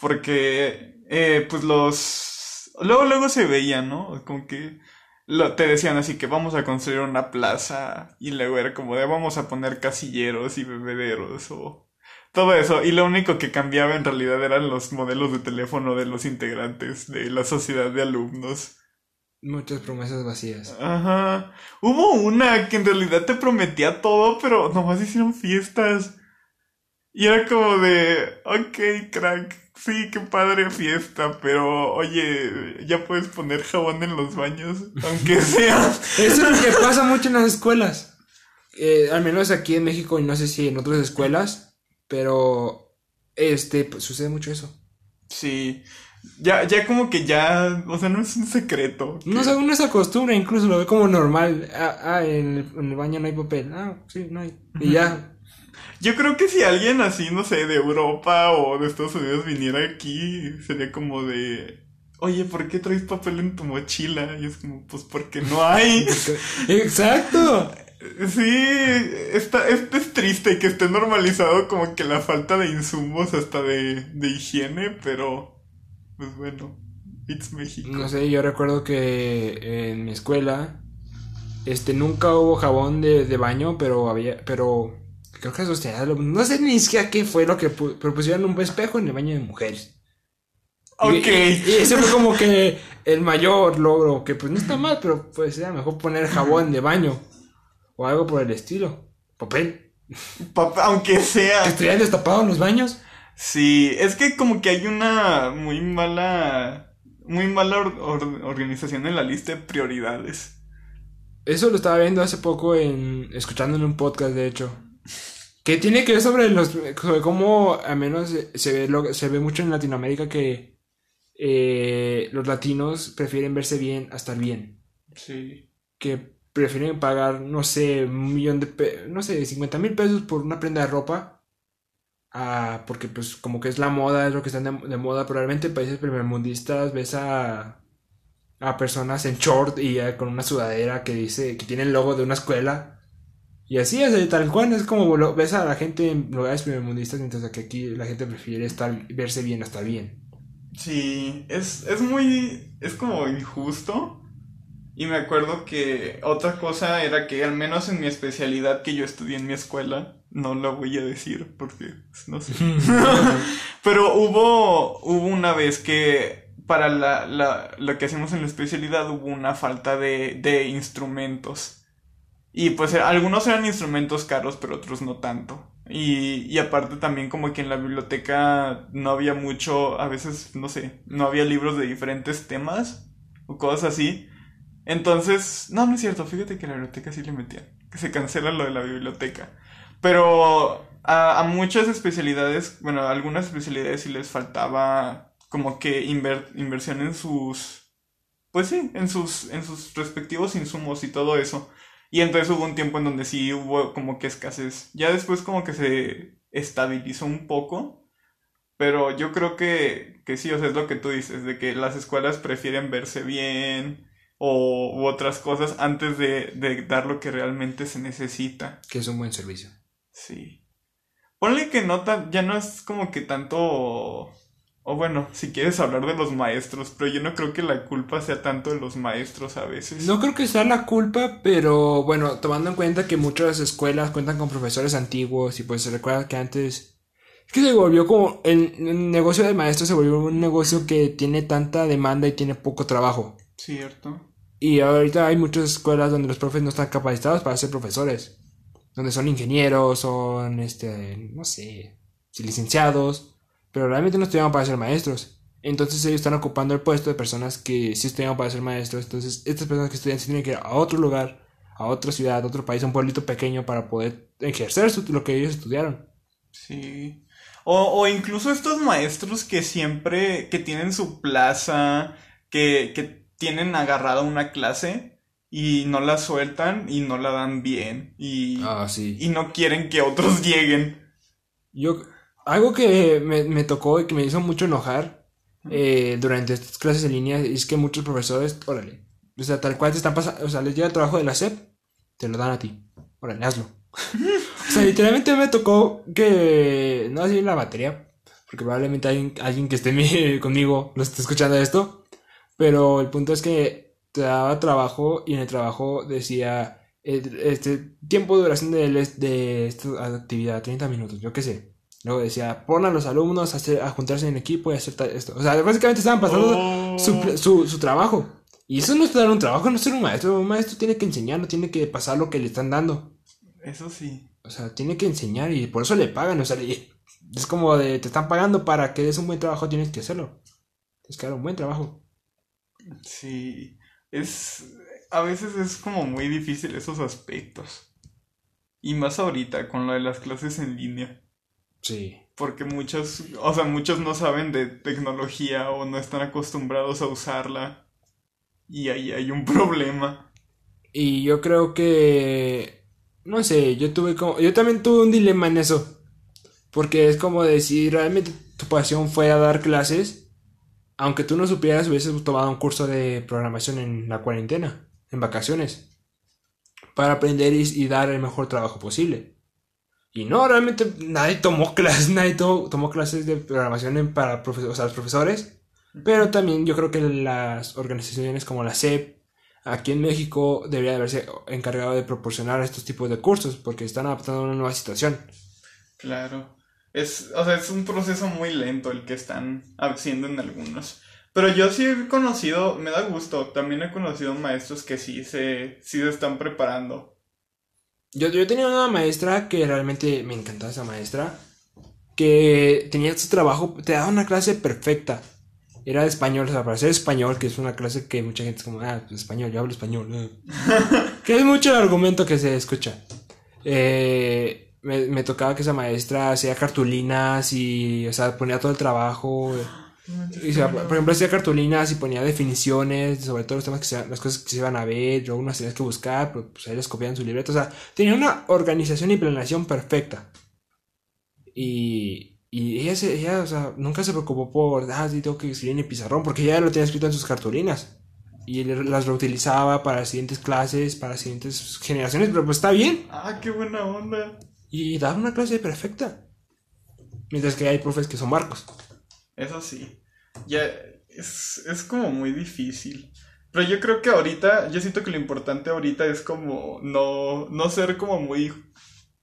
porque eh, pues los... Luego, luego se veía, ¿no? Como que lo- te decían así que vamos a construir una plaza y luego era como de vamos a poner casilleros y bebederos o todo eso. Y lo único que cambiaba en realidad eran los modelos de teléfono de los integrantes de la sociedad de alumnos. Muchas promesas vacías. Ajá. Hubo una que en realidad te prometía todo, pero nomás hicieron fiestas. Y era como de, ok, crack, sí, qué padre fiesta, pero oye, ya puedes poner jabón en los baños, aunque sea. Eso es lo que pasa mucho en las escuelas. Eh, al menos aquí en México y no sé si en otras escuelas, pero este pues, sucede mucho eso. Sí. Ya, ya como que ya, o sea, no es un secreto. No sé, uno se acostumbra, incluso lo ve como normal. Ah, ah, en, el, en el baño no hay papel. Ah, sí, no hay. Y ya. Yo creo que si alguien así, no sé, de Europa o de Estados Unidos viniera aquí, sería como de, oye, ¿por qué traes papel en tu mochila? Y es como, pues porque no hay. Exacto. Sí, está, este es triste que esté normalizado como que la falta de insumos hasta de, de higiene, pero pues bueno, it's México. No sé, yo recuerdo que en mi escuela este nunca hubo jabón de, de baño, pero había pero creo que eso sea, no sé ni siquiera qué fue lo que pu- pero pusieron un espejo en el baño de mujeres. Ok. Y, y ese fue como que el mayor logro, que pues no está mal, pero pues era mejor poner jabón de baño o algo por el estilo. Papel. Papá, aunque sea. Que estuvieran destapados los baños. Sí, es que como que hay una muy mala, muy mala or- or- organización en la lista de prioridades. Eso lo estaba viendo hace poco en escuchando en un podcast de hecho. Que tiene que ver sobre los sobre cómo al menos se- se ve lo- se ve mucho en Latinoamérica que eh, los latinos prefieren verse bien a estar bien. Sí. que prefieren pagar, no sé, un millón de pesos, no sé, 50 mil pesos por una prenda de ropa, ah, porque pues como que es la moda, es lo que están de, de moda, probablemente en países primermundistas ves a, a personas en short y eh, con una sudadera que dice, que tiene el logo de una escuela, y así es, tal cual, es como lo- ves a la gente en lugares primermundistas, mientras que aquí la gente prefiere estar, verse bien a estar bien. Sí, es, es muy, es como injusto. Y me acuerdo que otra cosa era que al menos en mi especialidad que yo estudié en mi escuela, no la voy a decir porque pues, no sé. Pero hubo, hubo una vez que para la, la, lo que hacemos en la especialidad hubo una falta de, de instrumentos. Y pues era- algunos eran instrumentos caros, pero otros no tanto. Y, y aparte también como que en la biblioteca no había mucho, a veces, no sé, no había libros de diferentes temas o cosas así. Entonces, no, no es cierto, fíjate que la biblioteca sí le metían, que se cancela lo de la biblioteca. Pero a, a muchas especialidades, bueno, a algunas especialidades sí les faltaba como que inver- inversión en sus, pues sí, en sus, en sus respectivos insumos y todo eso. Y entonces hubo un tiempo en donde sí hubo como que escasez. Ya después como que se estabilizó un poco. Pero yo creo que, que sí, o sea, es lo que tú dices, de que las escuelas prefieren verse bien o u otras cosas antes de, de dar lo que realmente se necesita. Que es un buen servicio. Sí. Ponle que no tan, ya no es como que tanto, o bueno, si quieres hablar de los maestros, pero yo no creo que la culpa sea tanto de los maestros a veces. No creo que sea la culpa, pero bueno, tomando en cuenta que muchas escuelas cuentan con profesores antiguos y pues se recuerda que antes... Es que se volvió como... El, el negocio de maestros se volvió un negocio que tiene tanta demanda y tiene poco trabajo. Cierto. Y ahorita hay muchas escuelas donde los profes no están capacitados para ser profesores. Donde son ingenieros, son, este, no sé, licenciados, pero realmente no estudiaron para ser maestros. Entonces ellos están ocupando el puesto de personas que sí estudiaron para ser maestros. Entonces estas personas que estudian se tienen que ir a otro lugar, a otra ciudad, a otro país, a un pueblito pequeño para poder ejercer su- lo que ellos estudiaron. Sí. O, o incluso estos maestros que siempre, que tienen su plaza, que, que tienen agarrada una clase y no la sueltan y no la dan bien y, Ah, sí. y no quieren que otros lleguen. Yo, algo que me, me tocó y que me hizo mucho enojar eh, durante estas clases en línea es que muchos profesores, órale, o sea, tal cual te están pasando, o sea, les llega el trabajo de la SEP, te lo dan a ti, órale, hazlo. o sea, literalmente me tocó que, no así la batería, porque probablemente alguien, alguien que esté mi- conmigo lo esté escuchando esto, pero el punto es que te daba trabajo y en el trabajo decía eh, este tiempo de duración de, de esta actividad 30 minutos, yo qué sé. Luego decía, pon a los alumnos a, hacer, a juntarse en equipo y hacer esto. O sea, básicamente estaban pasando Oh. su, su, su trabajo. Y eso no es dar un trabajo, no es ser un maestro. Un maestro tiene que enseñar, no tiene que pasar lo que le están dando. Eso sí. O sea, tiene que enseñar y por eso le pagan. O sea, es como de, te están pagando para que des un buen trabajo, tienes que hacerlo. Tienes que dar un buen trabajo. Sí. Es. A veces es como muy difícil esos aspectos. Y más ahorita con lo de las clases en línea. Sí. Porque muchos, o sea, muchos no saben de tecnología o no están acostumbrados a usarla. Y ahí hay un problema. Y yo creo que, no sé, yo tuve como, yo también tuve un dilema en eso. Porque es como de si realmente tu pasión fuera dar clases, aunque tú no supieras, hubieses tomado un curso de programación en la cuarentena, en vacaciones, para aprender y, y dar el mejor trabajo posible. Y no, realmente nadie tomó clases, nadie to- tomó clases de programación en- para profe- o sea, los profesores. Pero también yo creo que las organizaciones como la SEP, aquí en México, debería de haberse encargado de proporcionar estos tipos de cursos porque están adaptando a una nueva situación. Claro. Es, o sea, es un proceso muy lento el que están haciendo en algunos. Pero yo sí he conocido, me da gusto, también he conocido maestros que sí se, sí se están preparando. Yo, yo tenía una maestra que realmente me encantaba esa maestra, que tenía su trabajo, te daba una clase perfecta. Era de español, o sea, para ser español, que es una clase que mucha gente es como, ah, pues español, yo hablo español. eh". que es mucho el argumento que se escucha. Eh, me, me tocaba que esa maestra hacía cartulinas y, o sea, ponía todo el trabajo. Y, o sea, por ejemplo, hacía cartulinas y ponía definiciones sobre todos los temas que se, las cosas que se iban a ver, yo unas tenías que buscar, pero pues ahí les copiaban su libreta, o sea, tenía una organización y planeación perfecta. Y, y ella, se, ella, o sea, nunca se preocupó por, ah, sí, tengo que escribir en el pizarrón, porque ella lo tenía escrito en sus cartulinas. Y las reutilizaba para siguientes clases, para siguientes generaciones, pero pues está bien. Ah, qué buena onda. Y daba una clase perfecta. Mientras que hay profes que son barcos. Eso sí. Ya es, es como muy difícil. Pero yo creo que ahorita, yo siento que lo importante ahorita es como no, no ser como muy...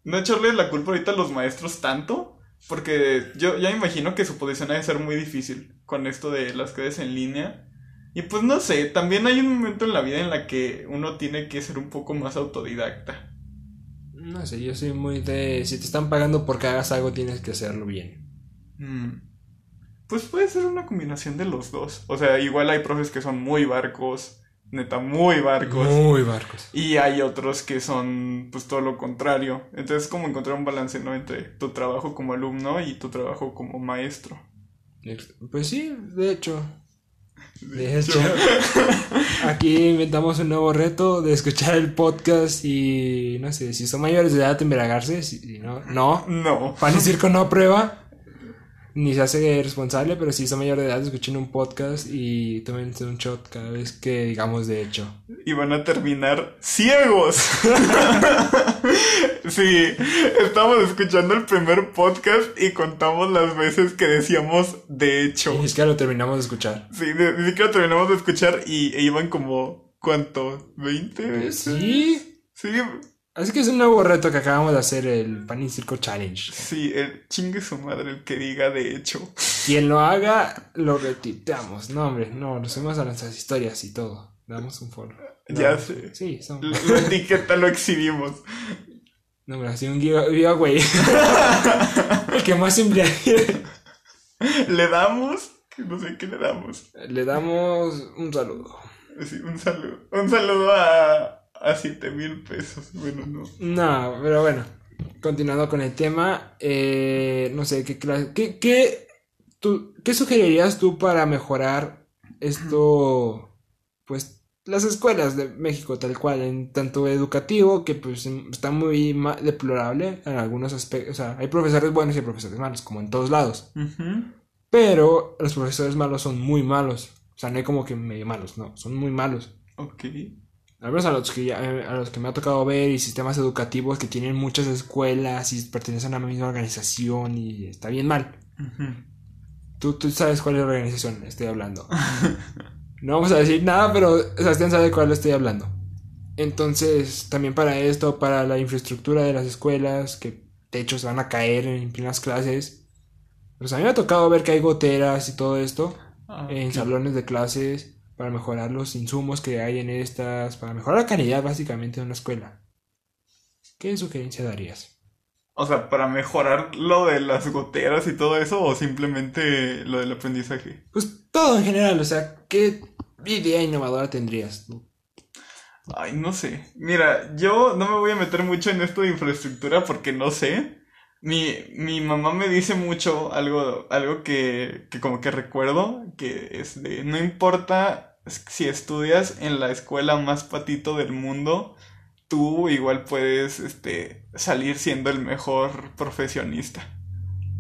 No echarle la culpa ahorita a los maestros tanto. Porque yo ya imagino que su posición ha de ser muy difícil con esto de las clases en línea. Y pues no sé, también hay un momento en la vida en la que uno tiene que ser un poco más autodidacta. No sé, yo soy muy de... Si te están pagando porque hagas algo, tienes que hacerlo bien. Mm. Pues puede ser una combinación de los dos. O sea, igual hay profes que son muy barcos, neta, muy barcos. Muy barcos. Y hay otros que son, pues, todo lo contrario. Entonces, como encontrar un balance, ¿no? Entre tu trabajo como alumno y tu trabajo como maestro. Pues sí, de hecho. De hecho. Aquí inventamos un nuevo reto de escuchar el podcast y no sé, si son mayores de edad embriagarse, si, si no, no. No. Pan y Circo no aprueba, ni se hace responsable, pero si son mayores de edad, escuchen un podcast y tomen un shot cada vez que digamos de hecho. Y van a terminar ciegos. sí, estamos escuchando el primer podcast y contamos las veces que decíamos de hecho. Y es que lo terminamos de escuchar. Sí, ni, ni siquiera terminamos de escuchar y e iban como, ¿cuánto? ¿20 veces? Sí. Sí, Así que es un nuevo reto que acabamos de hacer, el Pan y Circo Challenge. sí, el chingue su madre el que diga de hecho. Quien lo haga, lo retuiteamos. No, hombre, no, nos subimos a nuestras historias y todo. Damos un follow. Ya sé. Sí, son. Lo, lo etiqueta, lo exhibimos. No, hombre, así un giveaway. El que más embriague. Le damos, que no sé qué le damos. Le damos un saludo. Sí, un saludo. Un saludo a, a 7 mil pesos. Bueno, no. No, pero bueno. Continuando con el tema, eh, no sé, ¿qué clase, qué, qué, tú, qué sugerirías tú para mejorar esto, pues, las escuelas de México tal cual, en tanto educativo, que pues está muy deplorable en algunos aspectos, o sea, hay profesores buenos y hay profesores malos, como en todos lados, pero los profesores malos son muy malos, o sea, no hay como que medio malos, no, son muy malos. Ok. Al menos a los que ya- a los que me ha tocado ver y sistemas educativos que tienen muchas escuelas y pertenecen a la misma organización y está bien mal. Tú, tú sabes cuál es la organización estoy hablando. No vamos a decir nada, pero Sebastián sabe cuál estoy hablando. Entonces, también para esto, para la infraestructura de las escuelas, que techos van a caer en plenas clases. Pues a mí me ha tocado ver que hay goteras y todo esto Ah, en salones de clases para mejorar los insumos que hay en estas, para mejorar la calidad básicamente de una escuela. ¿Qué sugerencia darías? O sea, para mejorar lo de las goteras y todo eso, o simplemente lo del aprendizaje. Pues todo en general, o sea, ¿qué idea innovadora tendrías tú? Ay, no sé. Mira, yo no me voy a meter mucho en esto de infraestructura porque no sé. Mi, mi mamá me dice mucho algo, algo que, que como que recuerdo, que es de, no importa si estudias en la escuela más patito del mundo, tú igual puedes, este, salir siendo el mejor profesionista.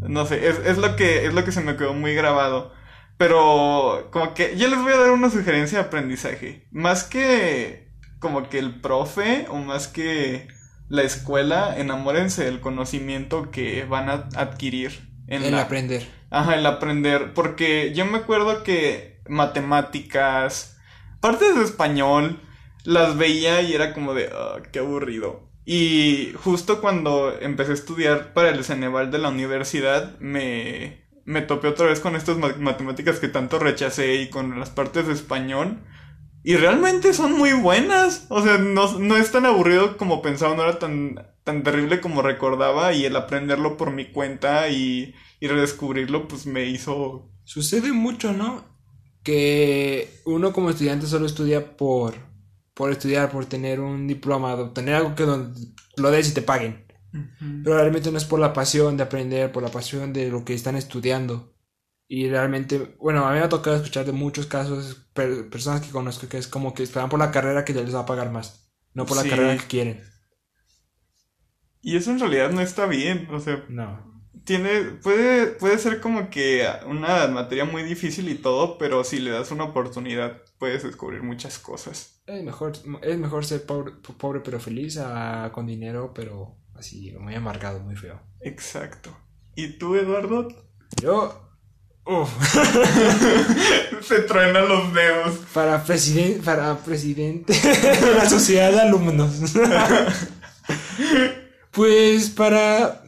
No sé, es, es lo que, es lo que se me quedó muy grabado. Pero como que yo les voy a dar una sugerencia de aprendizaje. Más que como que el profe o más que la escuela, enamórense del conocimiento que van a adquirir. En el aprender. Ajá, el aprender. Porque yo me acuerdo que matemáticas, partes de español, las veía y era como de, ah, qué aburrido. Y justo cuando empecé a estudiar para el Ceneval de la universidad, me, me topé otra vez con estas matemáticas que tanto rechacé y con las partes de español. Y realmente son muy buenas. O sea, no, es tan aburrido como pensaba, no era tan, tan terrible como recordaba. Y el aprenderlo por mi cuenta y, y redescubrirlo, pues me hizo. Sucede mucho, ¿no? Que uno como estudiante solo estudia por, por estudiar, por tener un diploma, tener algo que lo des y te paguen. Pero realmente no es por la pasión de aprender, por la pasión de lo que están estudiando. Y realmente, bueno, a mí me ha tocado escuchar de muchos casos, personas que conozco que es como que esperan por la carrera que ya les va a pagar más, no por la carrera que quieren. Y eso en realidad no está bien, o sea, no. Tiene, puede, puede ser como que una materia muy difícil y todo, pero si le das una oportunidad puedes descubrir muchas cosas. Es mejor, es mejor ser pobre, pobre pero feliz a, con dinero, pero así muy amargado, muy feo. Exacto. ¿Y tú, Eduardo? Yo Se truenan los dedos. Para, presidente para presidente de la sociedad de alumnos. pues para...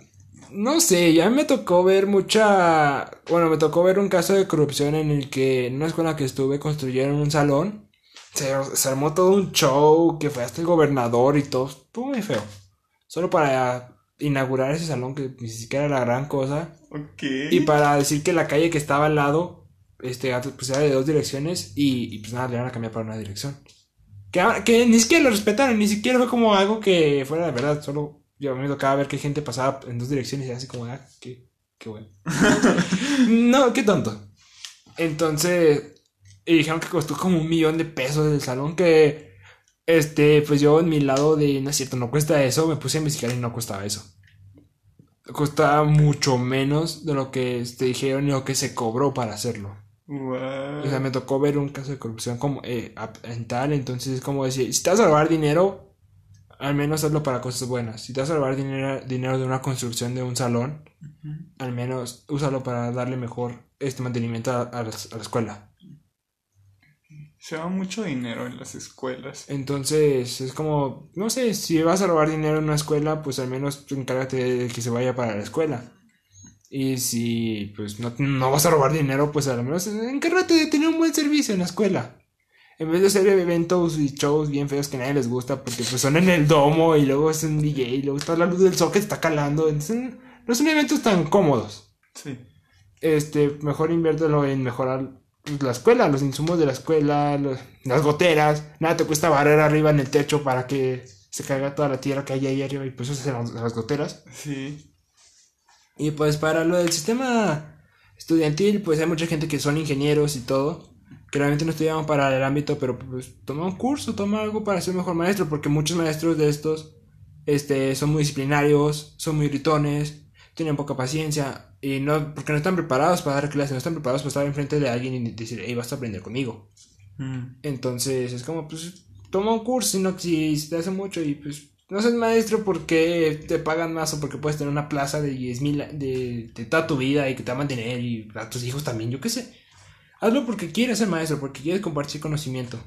No sé, ya me tocó ver mucha... Bueno, me tocó ver un caso de corrupción en el que en una escuela que estuve construyeron un salón. Se, se armó todo un show que fue hasta el gobernador y todo. Estuvo muy feo. Solo para inaugurar ese salón que ni siquiera era la gran cosa. Y para decir que la calle que estaba al lado, este, pues era de dos direcciones y, pues nada, le iban a cambiar para una dirección. Que, que ni siquiera lo respetaron, ni siquiera fue como algo que fuera de verdad, solo yo me tocaba ver que gente pasaba en dos direcciones y así como, ah, qué, qué bueno. no, qué tonto. Entonces, y dijeron que costó como un millón de pesos el salón que este, pues yo en mi lado de, no es cierto, no cuesta eso, me puse a investigar y no costaba eso. Costaba mucho menos de lo que te este, dijeron y lo que se cobró para hacerlo. O sea, me tocó ver un caso de corrupción como eh, en tal, entonces es como decir, si te vas a robar dinero, al menos hazlo para cosas buenas. Si te vas a robar dinero, dinero de una construcción de un salón, al menos úsalo para darle mejor este mantenimiento a la escuela se va mucho dinero en las escuelas. Entonces, es como, no sé, si vas a robar dinero en una escuela, pues al menos encárgate de que se vaya para la escuela. Y si, pues, no, no vas a robar dinero, pues al menos encárgate de tener un buen servicio en la escuela. En vez de hacer eventos y shows bien feos que a nadie les gusta, porque pues son en el domo y luego es un DJ y luego está la luz del sol que está calando. Entonces, no son eventos tan cómodos. Sí. Este, mejor inviértelo en mejorar la escuela, los insumos de la escuela, las goteras, nada te cuesta barrer arriba en el techo para que se caiga toda la tierra que hay ahí arriba y pues eso las, las goteras. Sí. Y pues para lo del sistema estudiantil, pues hay mucha gente que son ingenieros y todo, que realmente no estudiaban para el ámbito, pero pues toma un curso, toma algo para ser mejor maestro, porque muchos maestros de estos este, son muy disciplinarios, son muy gritones, tienen poca paciencia, y no, porque no están preparados para dar clases, no están preparados para estar enfrente de alguien y decir, hey, vas a aprender conmigo. Mm. Entonces, es como, pues, toma un curso, sino que si te hace mucho y pues, no seas maestro porque te pagan más o porque puedes tener una plaza de 10 mil de, de, toda tu vida y que te va a mantener y a tus hijos también, yo qué sé. Hazlo porque quieres ser maestro, porque quieres compartir conocimiento.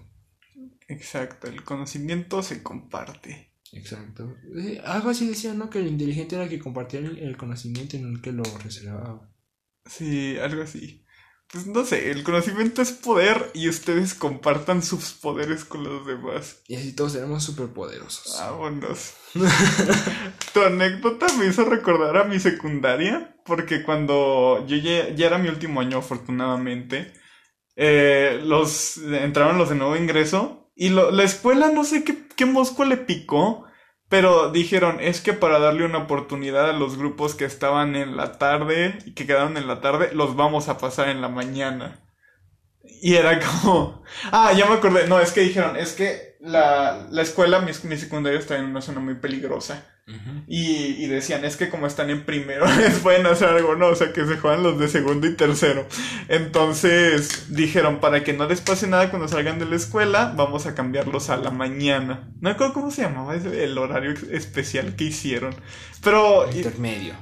Exacto, el conocimiento se comparte. Exacto. Eh, algo así decía, ¿no? Que el inteligente era el que compartía el, conocimiento y no el que lo reservaba. Sí, algo así. Pues no sé, el conocimiento es poder y ustedes compartan sus poderes con los demás. Y así todos seremos superpoderosos. Vámonos. tu anécdota me hizo recordar a mi secundaria, porque cuando yo ya, era mi último año, afortunadamente, eh, los entraron los de nuevo ingreso y la escuela no sé qué, qué mosco le picó, pero dijeron, es que para darle una oportunidad a los grupos que estaban en la tarde y que quedaron en la tarde, los vamos a pasar en la mañana. Y era como, ah, ya me acordé, no, es que dijeron, es que la, la escuela, mi, mi secundaria está en una zona muy peligrosa. Y, y, decían, es que como están en primero, les pueden hacer algo, ¿no? O sea, que se juegan los de segundo y tercero. Entonces dijeron, para que no les pase nada cuando salgan de la escuela, vamos a cambiarlos a la mañana. No recuerdo cómo se llamaba el horario especial que hicieron. Pero... Intermedio.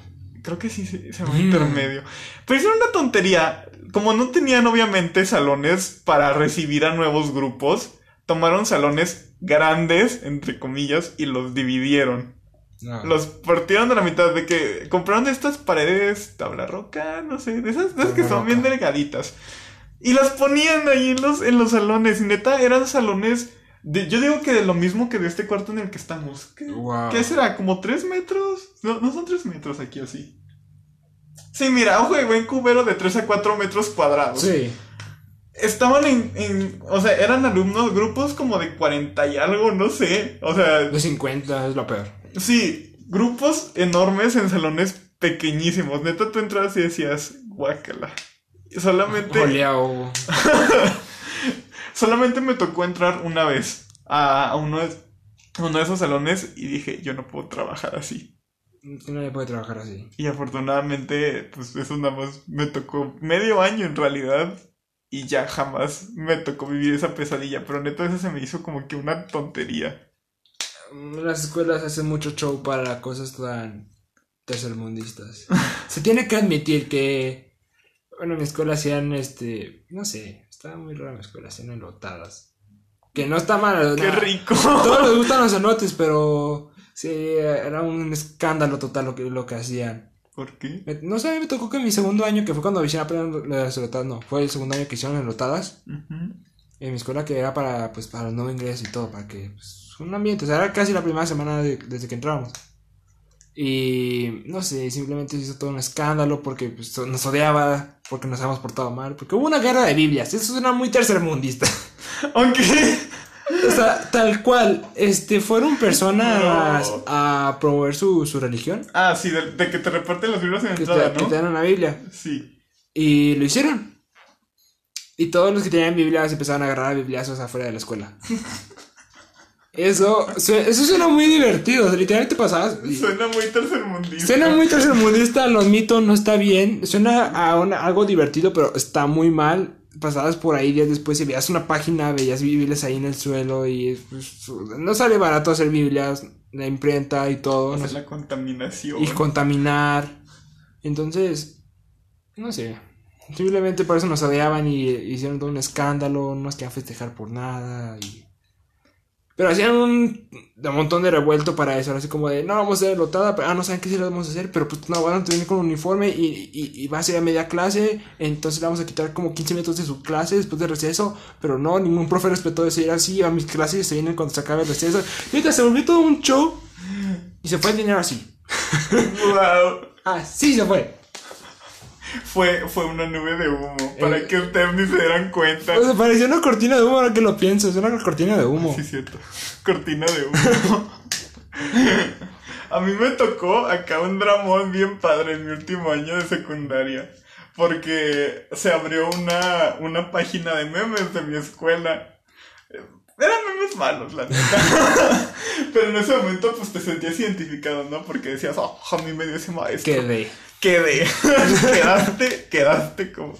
Creo que sí se llama intermedio. Pero hicieron una tontería. Como no tenían obviamente salones para recibir a nuevos grupos, tomaron salones grandes, entre comillas, y los dividieron. Los partieron de la mitad de que compraron estas paredes tabla roca, no sé, de esas, de esas que son bien delgaditas. Y las ponían ahí en los, en los salones. Y neta, eran salones. De, yo digo que de lo mismo que de este cuarto en el que estamos. ¿Qué, será? ¿Como tres metros? No, no son tres metros aquí así. Sí, mira, ojo de buen cubero de 3 a 4 metros cuadrados. Sí. Estaban en, en, O sea, eran alumnos, grupos como de 40 y algo, no sé. O sea. De 50 es lo peor. Sí, grupos enormes en salones pequeñísimos. Neta, tú entras y decías, guácala. Solamente. Solamente me tocó entrar una vez a uno de, uno de esos salones y dije, yo no puedo trabajar así. Nadie puede trabajar así. Y afortunadamente, pues eso nada más me tocó medio año en realidad. Y ya jamás me tocó vivir esa pesadilla. Pero neta, eso se me hizo como que una tontería las escuelas hacen mucho show para cosas tan tercermundistas. Se tiene que admitir que, bueno, en mi escuela hacían, este, no sé, estaba muy rara mi escuela, hacían enlotadas. Que no está mal. ¡Qué rico! Todos les gustan los cenotes, pero sí, era un escándalo total lo que, lo que hacían. ¿Por qué? no sé, me tocó que en mi segundo año, que fue cuando hicieron apenas las enlotadas, no, fue el segundo año que hicieron enlotadas. En mi escuela que era para, pues, para los nuevos ingresos y todo, para que, pues, un ambiente. O sea, era casi la primera semana desde que entramos. Y no sé, simplemente se hizo todo un escándalo porque pues, nos odiaba, porque nos habíamos portado mal, porque hubo una guerra de Biblias. Eso suena muy tercermundista. Aunque. O sea, tal cual, este, fueron personas a promover su, su, religión. Ah, sí, de, que te reparten los libros en entrada, ¿no? Que te dan una Biblia. Sí. Y lo hicieron. Y todos los que tenían Biblia se empezaron a agarrar a bibliazos afuera de la escuela. Eso, eso suena muy divertido, literalmente pasabas. Suena muy tercermundista. Suena muy tercermundista, los mitos no está bien. Suena a algo divertido, pero está muy mal. Pasabas por ahí días después y veías una página, veías Biblias ahí en el suelo y pues, no sale barato hacer Biblias, la imprenta y todo. no, la contaminación. Y contaminar. Entonces, no sé. Simplemente por eso nos odiaban y hicieron todo un escándalo, no nos querían festejar por nada y pero hacían un, montón de revuelto para eso, así como de, no, vamos a hacer lotada, pero, ah, no saben qué sí lo vamos a hacer, pero pues no, van a tener con un uniforme y, y, va a ser a media clase, entonces le vamos a quitar como 15 minutos de su clase después de receso, pero no, ningún profe respetó decir así, a mis clases se vienen cuando se acabe el receso. Y se volvió todo un show y se fue el dinero así. Wow. así se fue fue, fue una nube de humo. Para eh, que ustedes ni se dieran cuenta. O sea, pareció una cortina de humo ahora que lo pienso. Es una cortina de humo. Sí, cierto. Cortina de humo. A mí me tocó acá un dramón bien padre en mi último año de secundaria. Porque se abrió una, una página de memes de mi escuela. Eran memes malos, la neta. Pero en ese momento, pues te sentías identificado, ¿no? Porque decías, oh, a mí me dio ese maestro. Quedé. Quedé. quedaste, quedaste como.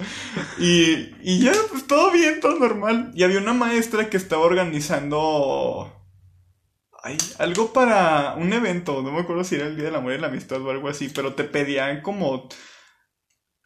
Y, y ya, pues todo bien, todo normal. Y había una maestra que estaba organizando. Ay, algo para un evento. No me acuerdo si era el Día del Amor y la Amistad o algo así. Pero te pedían como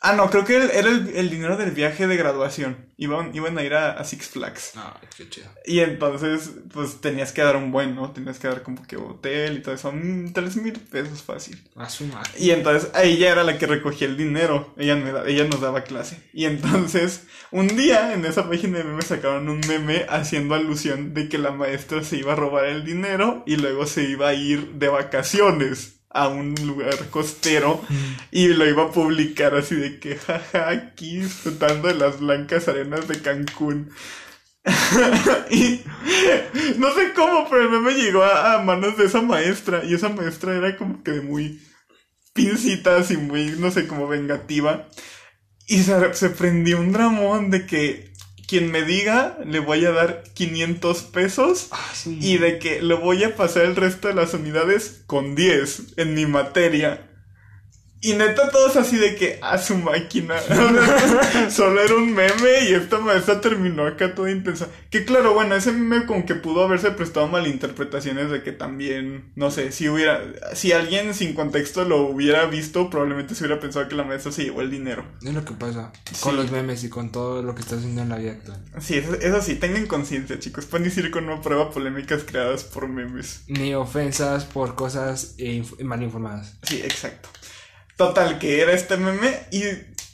Ah, no, creo que era el, dinero del viaje de graduación. Iban, iban a ir a, Six Flags. Ah, qué chido. Y entonces, pues tenías que dar un buen, ¿no? Tenías que dar como que hotel y todo eso. Mm, tres mil pesos fácil. A su madre. Y entonces, ella era la que recogía el dinero. Ella, me ella nos daba clase. Y entonces, un día en esa página de me sacaron un meme haciendo alusión de que la maestra se iba a robar el dinero y luego se iba a ir de vacaciones a un lugar costero y lo iba a publicar así de que jaja aquí disfrutando de las blancas arenas de Cancún. y no sé cómo, pero el meme llegó a, manos de esa maestra y esa maestra era como que muy pincitas y muy, no sé, como vengativa. Y se, se prendió un dramón de que quien me diga le voy a dar 500 pesos Ah, sí. y de que lo voy a pasar el resto de las unidades con 10 en mi materia. Y neta todos así de que a su máquina. Solo era un meme y esta maestra terminó acá toda intensa. Que claro, bueno, ese meme como que pudo haberse prestado malinterpretaciones de que también, no sé, si hubiera, si alguien sin contexto lo hubiera visto, probablemente se hubiera pensado que la maestra se llevó el dinero. Es lo que pasa con Sí. los memes y con todo lo que está haciendo en la vida actual. Sí, eso, eso sí, tengan conciencia, chicos. Pueden decir con una prueba polémicas creadas por memes. Ni ofensas por cosas eh, inf- mal informadas. Sí, exacto. Total, que era este meme y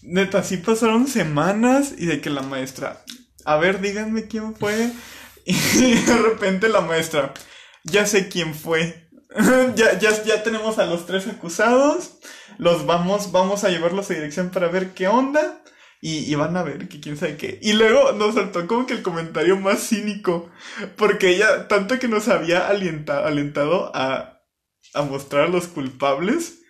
neta, sí pasaron semanas y de que la maestra, a ver, díganme quién fue. Y de repente la maestra, ya sé quién fue. ya, ya, ya tenemos a los tres acusados. Los vamos, vamos a llevarlos a dirección para ver qué onda. Y, y van a ver que quién sabe qué. Y luego nos saltó como que el comentario más cínico. Porque ella, tanto que nos había alienta- alentado a, a mostrar a los culpables.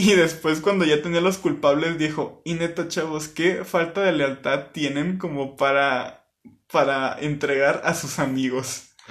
Y después cuando ya tenía los culpables dijo, y neta chavos, qué falta de lealtad tienen como para, para entregar a sus amigos.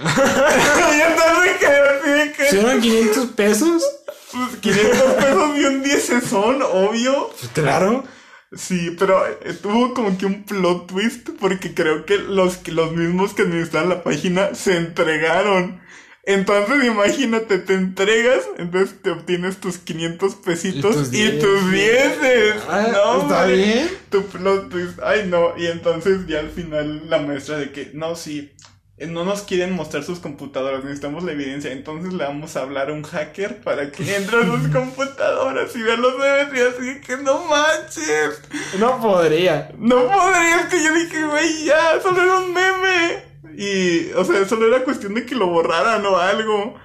que, ¿Serán 500 pesos? pues 500 pesos y un 10 son, obvio. Pues claro. Sí, pero eh, tuvo como que un plot twist porque creo que los, los mismos que administran la página se entregaron. Entonces imagínate, te entregas, entonces te obtienes tus 500 pesitos tus y tus dieces. Ah, no, ¿Está hombre, bien? Tu plot twist. Ay, no. Y entonces ya al final la maestra de que, no, sí, eh, no nos quieren mostrar sus computadoras, necesitamos la evidencia. Entonces le vamos a hablar a un hacker para que entre a sus computadoras y vea los memes y así que no manches. No podría. No podría, es que yo dije, güey, ya, solo era un meme. Y, o sea, solo era cuestión de que lo borraran o algo.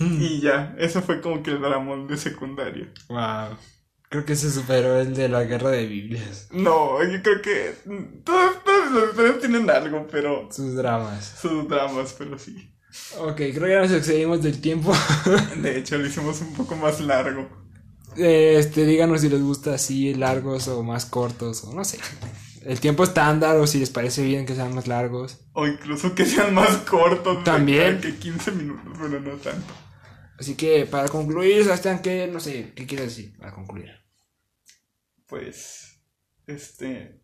Y ya, eso fue como que el dramón de secundaria. Wow. Creo que se superó el de la guerra de Biblias. No, yo creo que todas, todas las historias tienen algo, pero Sus dramas. sus dramas, pero sí. Ok, creo que ya nos excedimos del tiempo. De hecho, lo hicimos un poco más largo. Este, díganos si les gusta así largos o más cortos o no sé. El tiempo estándar o si les parece bien que sean más largos. O incluso que sean más cortos. También. Que 15 minutos, pero no tanto. Así que para concluir, Sebastián, ¿qué, no sé, qué quieres decir para concluir? pues, este,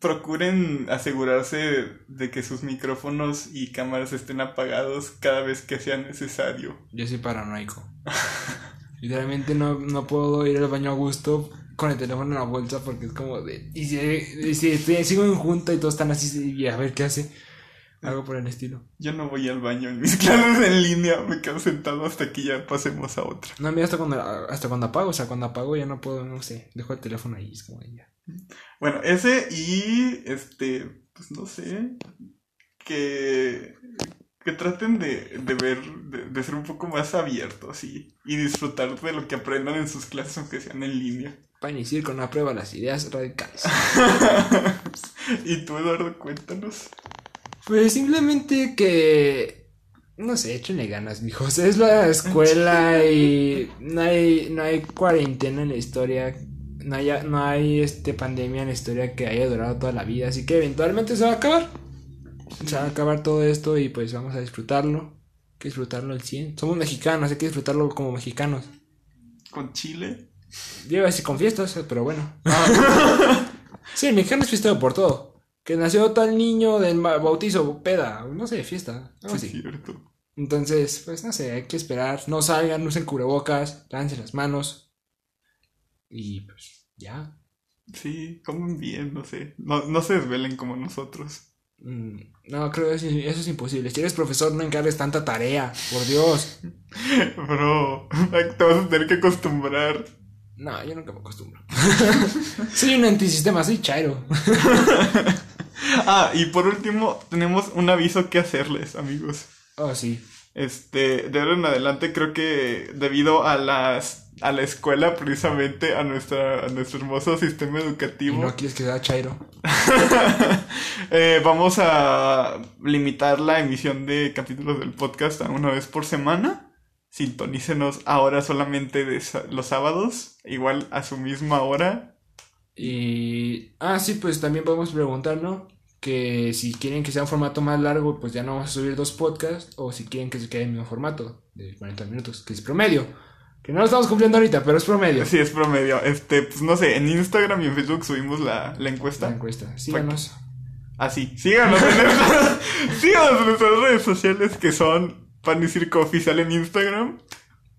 procuren asegurarse de que sus micrófonos y cámaras estén apagados cada vez que sea necesario. Yo soy paranoico. Literalmente no, no puedo ir al baño a gusto con el teléfono en la bolsa porque es como de... Y si, si estoy- sigo en junta y todos están así y a ver qué hace. Algo por el estilo. Yo no voy al baño en mis clases en línea, me quedo sentado hasta que ya pasemos a otra. No, mira, hasta cuando, hasta cuando apago. O sea, cuando apago ya no puedo, no sé. Dejo el teléfono ahí. Es como ya. Bueno, ese y, este, pues no sé, que, que traten de, de ver, de, de ser un poco más abiertos y, y disfrutar de lo que aprendan en sus clases aunque sean en línea. Para iniciar con una prueba las ideas radicales. y tú, Eduardo, cuéntanos. Pues simplemente que. No sé, échenle ganas, mijos. Es la escuela y no hay, no hay cuarentena en la historia. No hay, no hay este pandemia en la historia que haya durado toda la vida. Así que eventualmente se va a acabar. Se va a acabar todo esto y pues vamos a disfrutarlo. Hay que disfrutarlo al 100. Somos mexicanos, hay que disfrutarlo como mexicanos. ¿Con Chile? Yo iba a decir con fiestas, pero bueno. sí, el mexicano es fiestero por todo. Que nació tal niño del bautizo, peda, no sé, fiesta, algo Sí, cierto. Entonces, pues no sé, hay que esperar. No salgan, no usen cubrebocas, lávense las manos. Y pues ya. Sí, comen bien, no sé. No, no se desvelen como nosotros. Mm, No, creo que eso, eso es imposible. Si eres profesor, no encargues tanta tarea, por Dios. Bro, te vas a tener que acostumbrar. No, yo nunca me acostumbro. soy un antisistema, soy chairo. Ah, y por último, tenemos un aviso que hacerles, amigos. Oh, sí. Este, de ahora en adelante creo que debido a las a la escuela, precisamente a nuestra a nuestro hermoso sistema Y educativo, no quieres que sea chairo. eh, vamos a limitar la emisión de capítulos del podcast a una vez por semana. Sintonícenos ahora solamente de los sábados, igual a su misma hora. Y. Ah, sí, pues también podemos preguntar, ¿no? que si quieren que sea un formato más largo, pues ya no vamos a subir dos podcasts, o si quieren que se quede en el mismo formato, de 40 minutos, que es promedio. Que no lo estamos cumpliendo ahorita, pero es promedio. Sí, es promedio. Este, pues no sé, en Instagram y en Facebook subimos la, la encuesta. La encuesta. Síganos. Ah, sí. Síganos en, nuestras, síganos en nuestras redes sociales que son Pan y Circo Oficial en Instagram.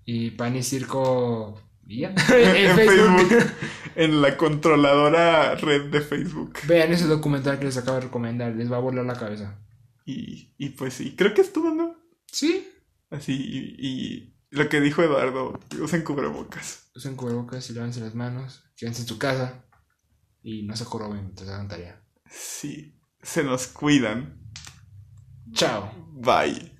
Y Pan y Circo. ¿y ya? En, Facebook. En la controladora red de Facebook. Vean ese documental que les acabo de recomendar. Les va a volar la cabeza. Y, y pues sí, creo que estuvo, ¿no? Sí. Así, y, y lo que dijo Eduardo, usen cubrebocas. Usen cubrebocas y lávense las manos. Quédense en su casa. Y no se joroben mientras hagan tarea. Sí, se nos cuidan. Chao. Bye.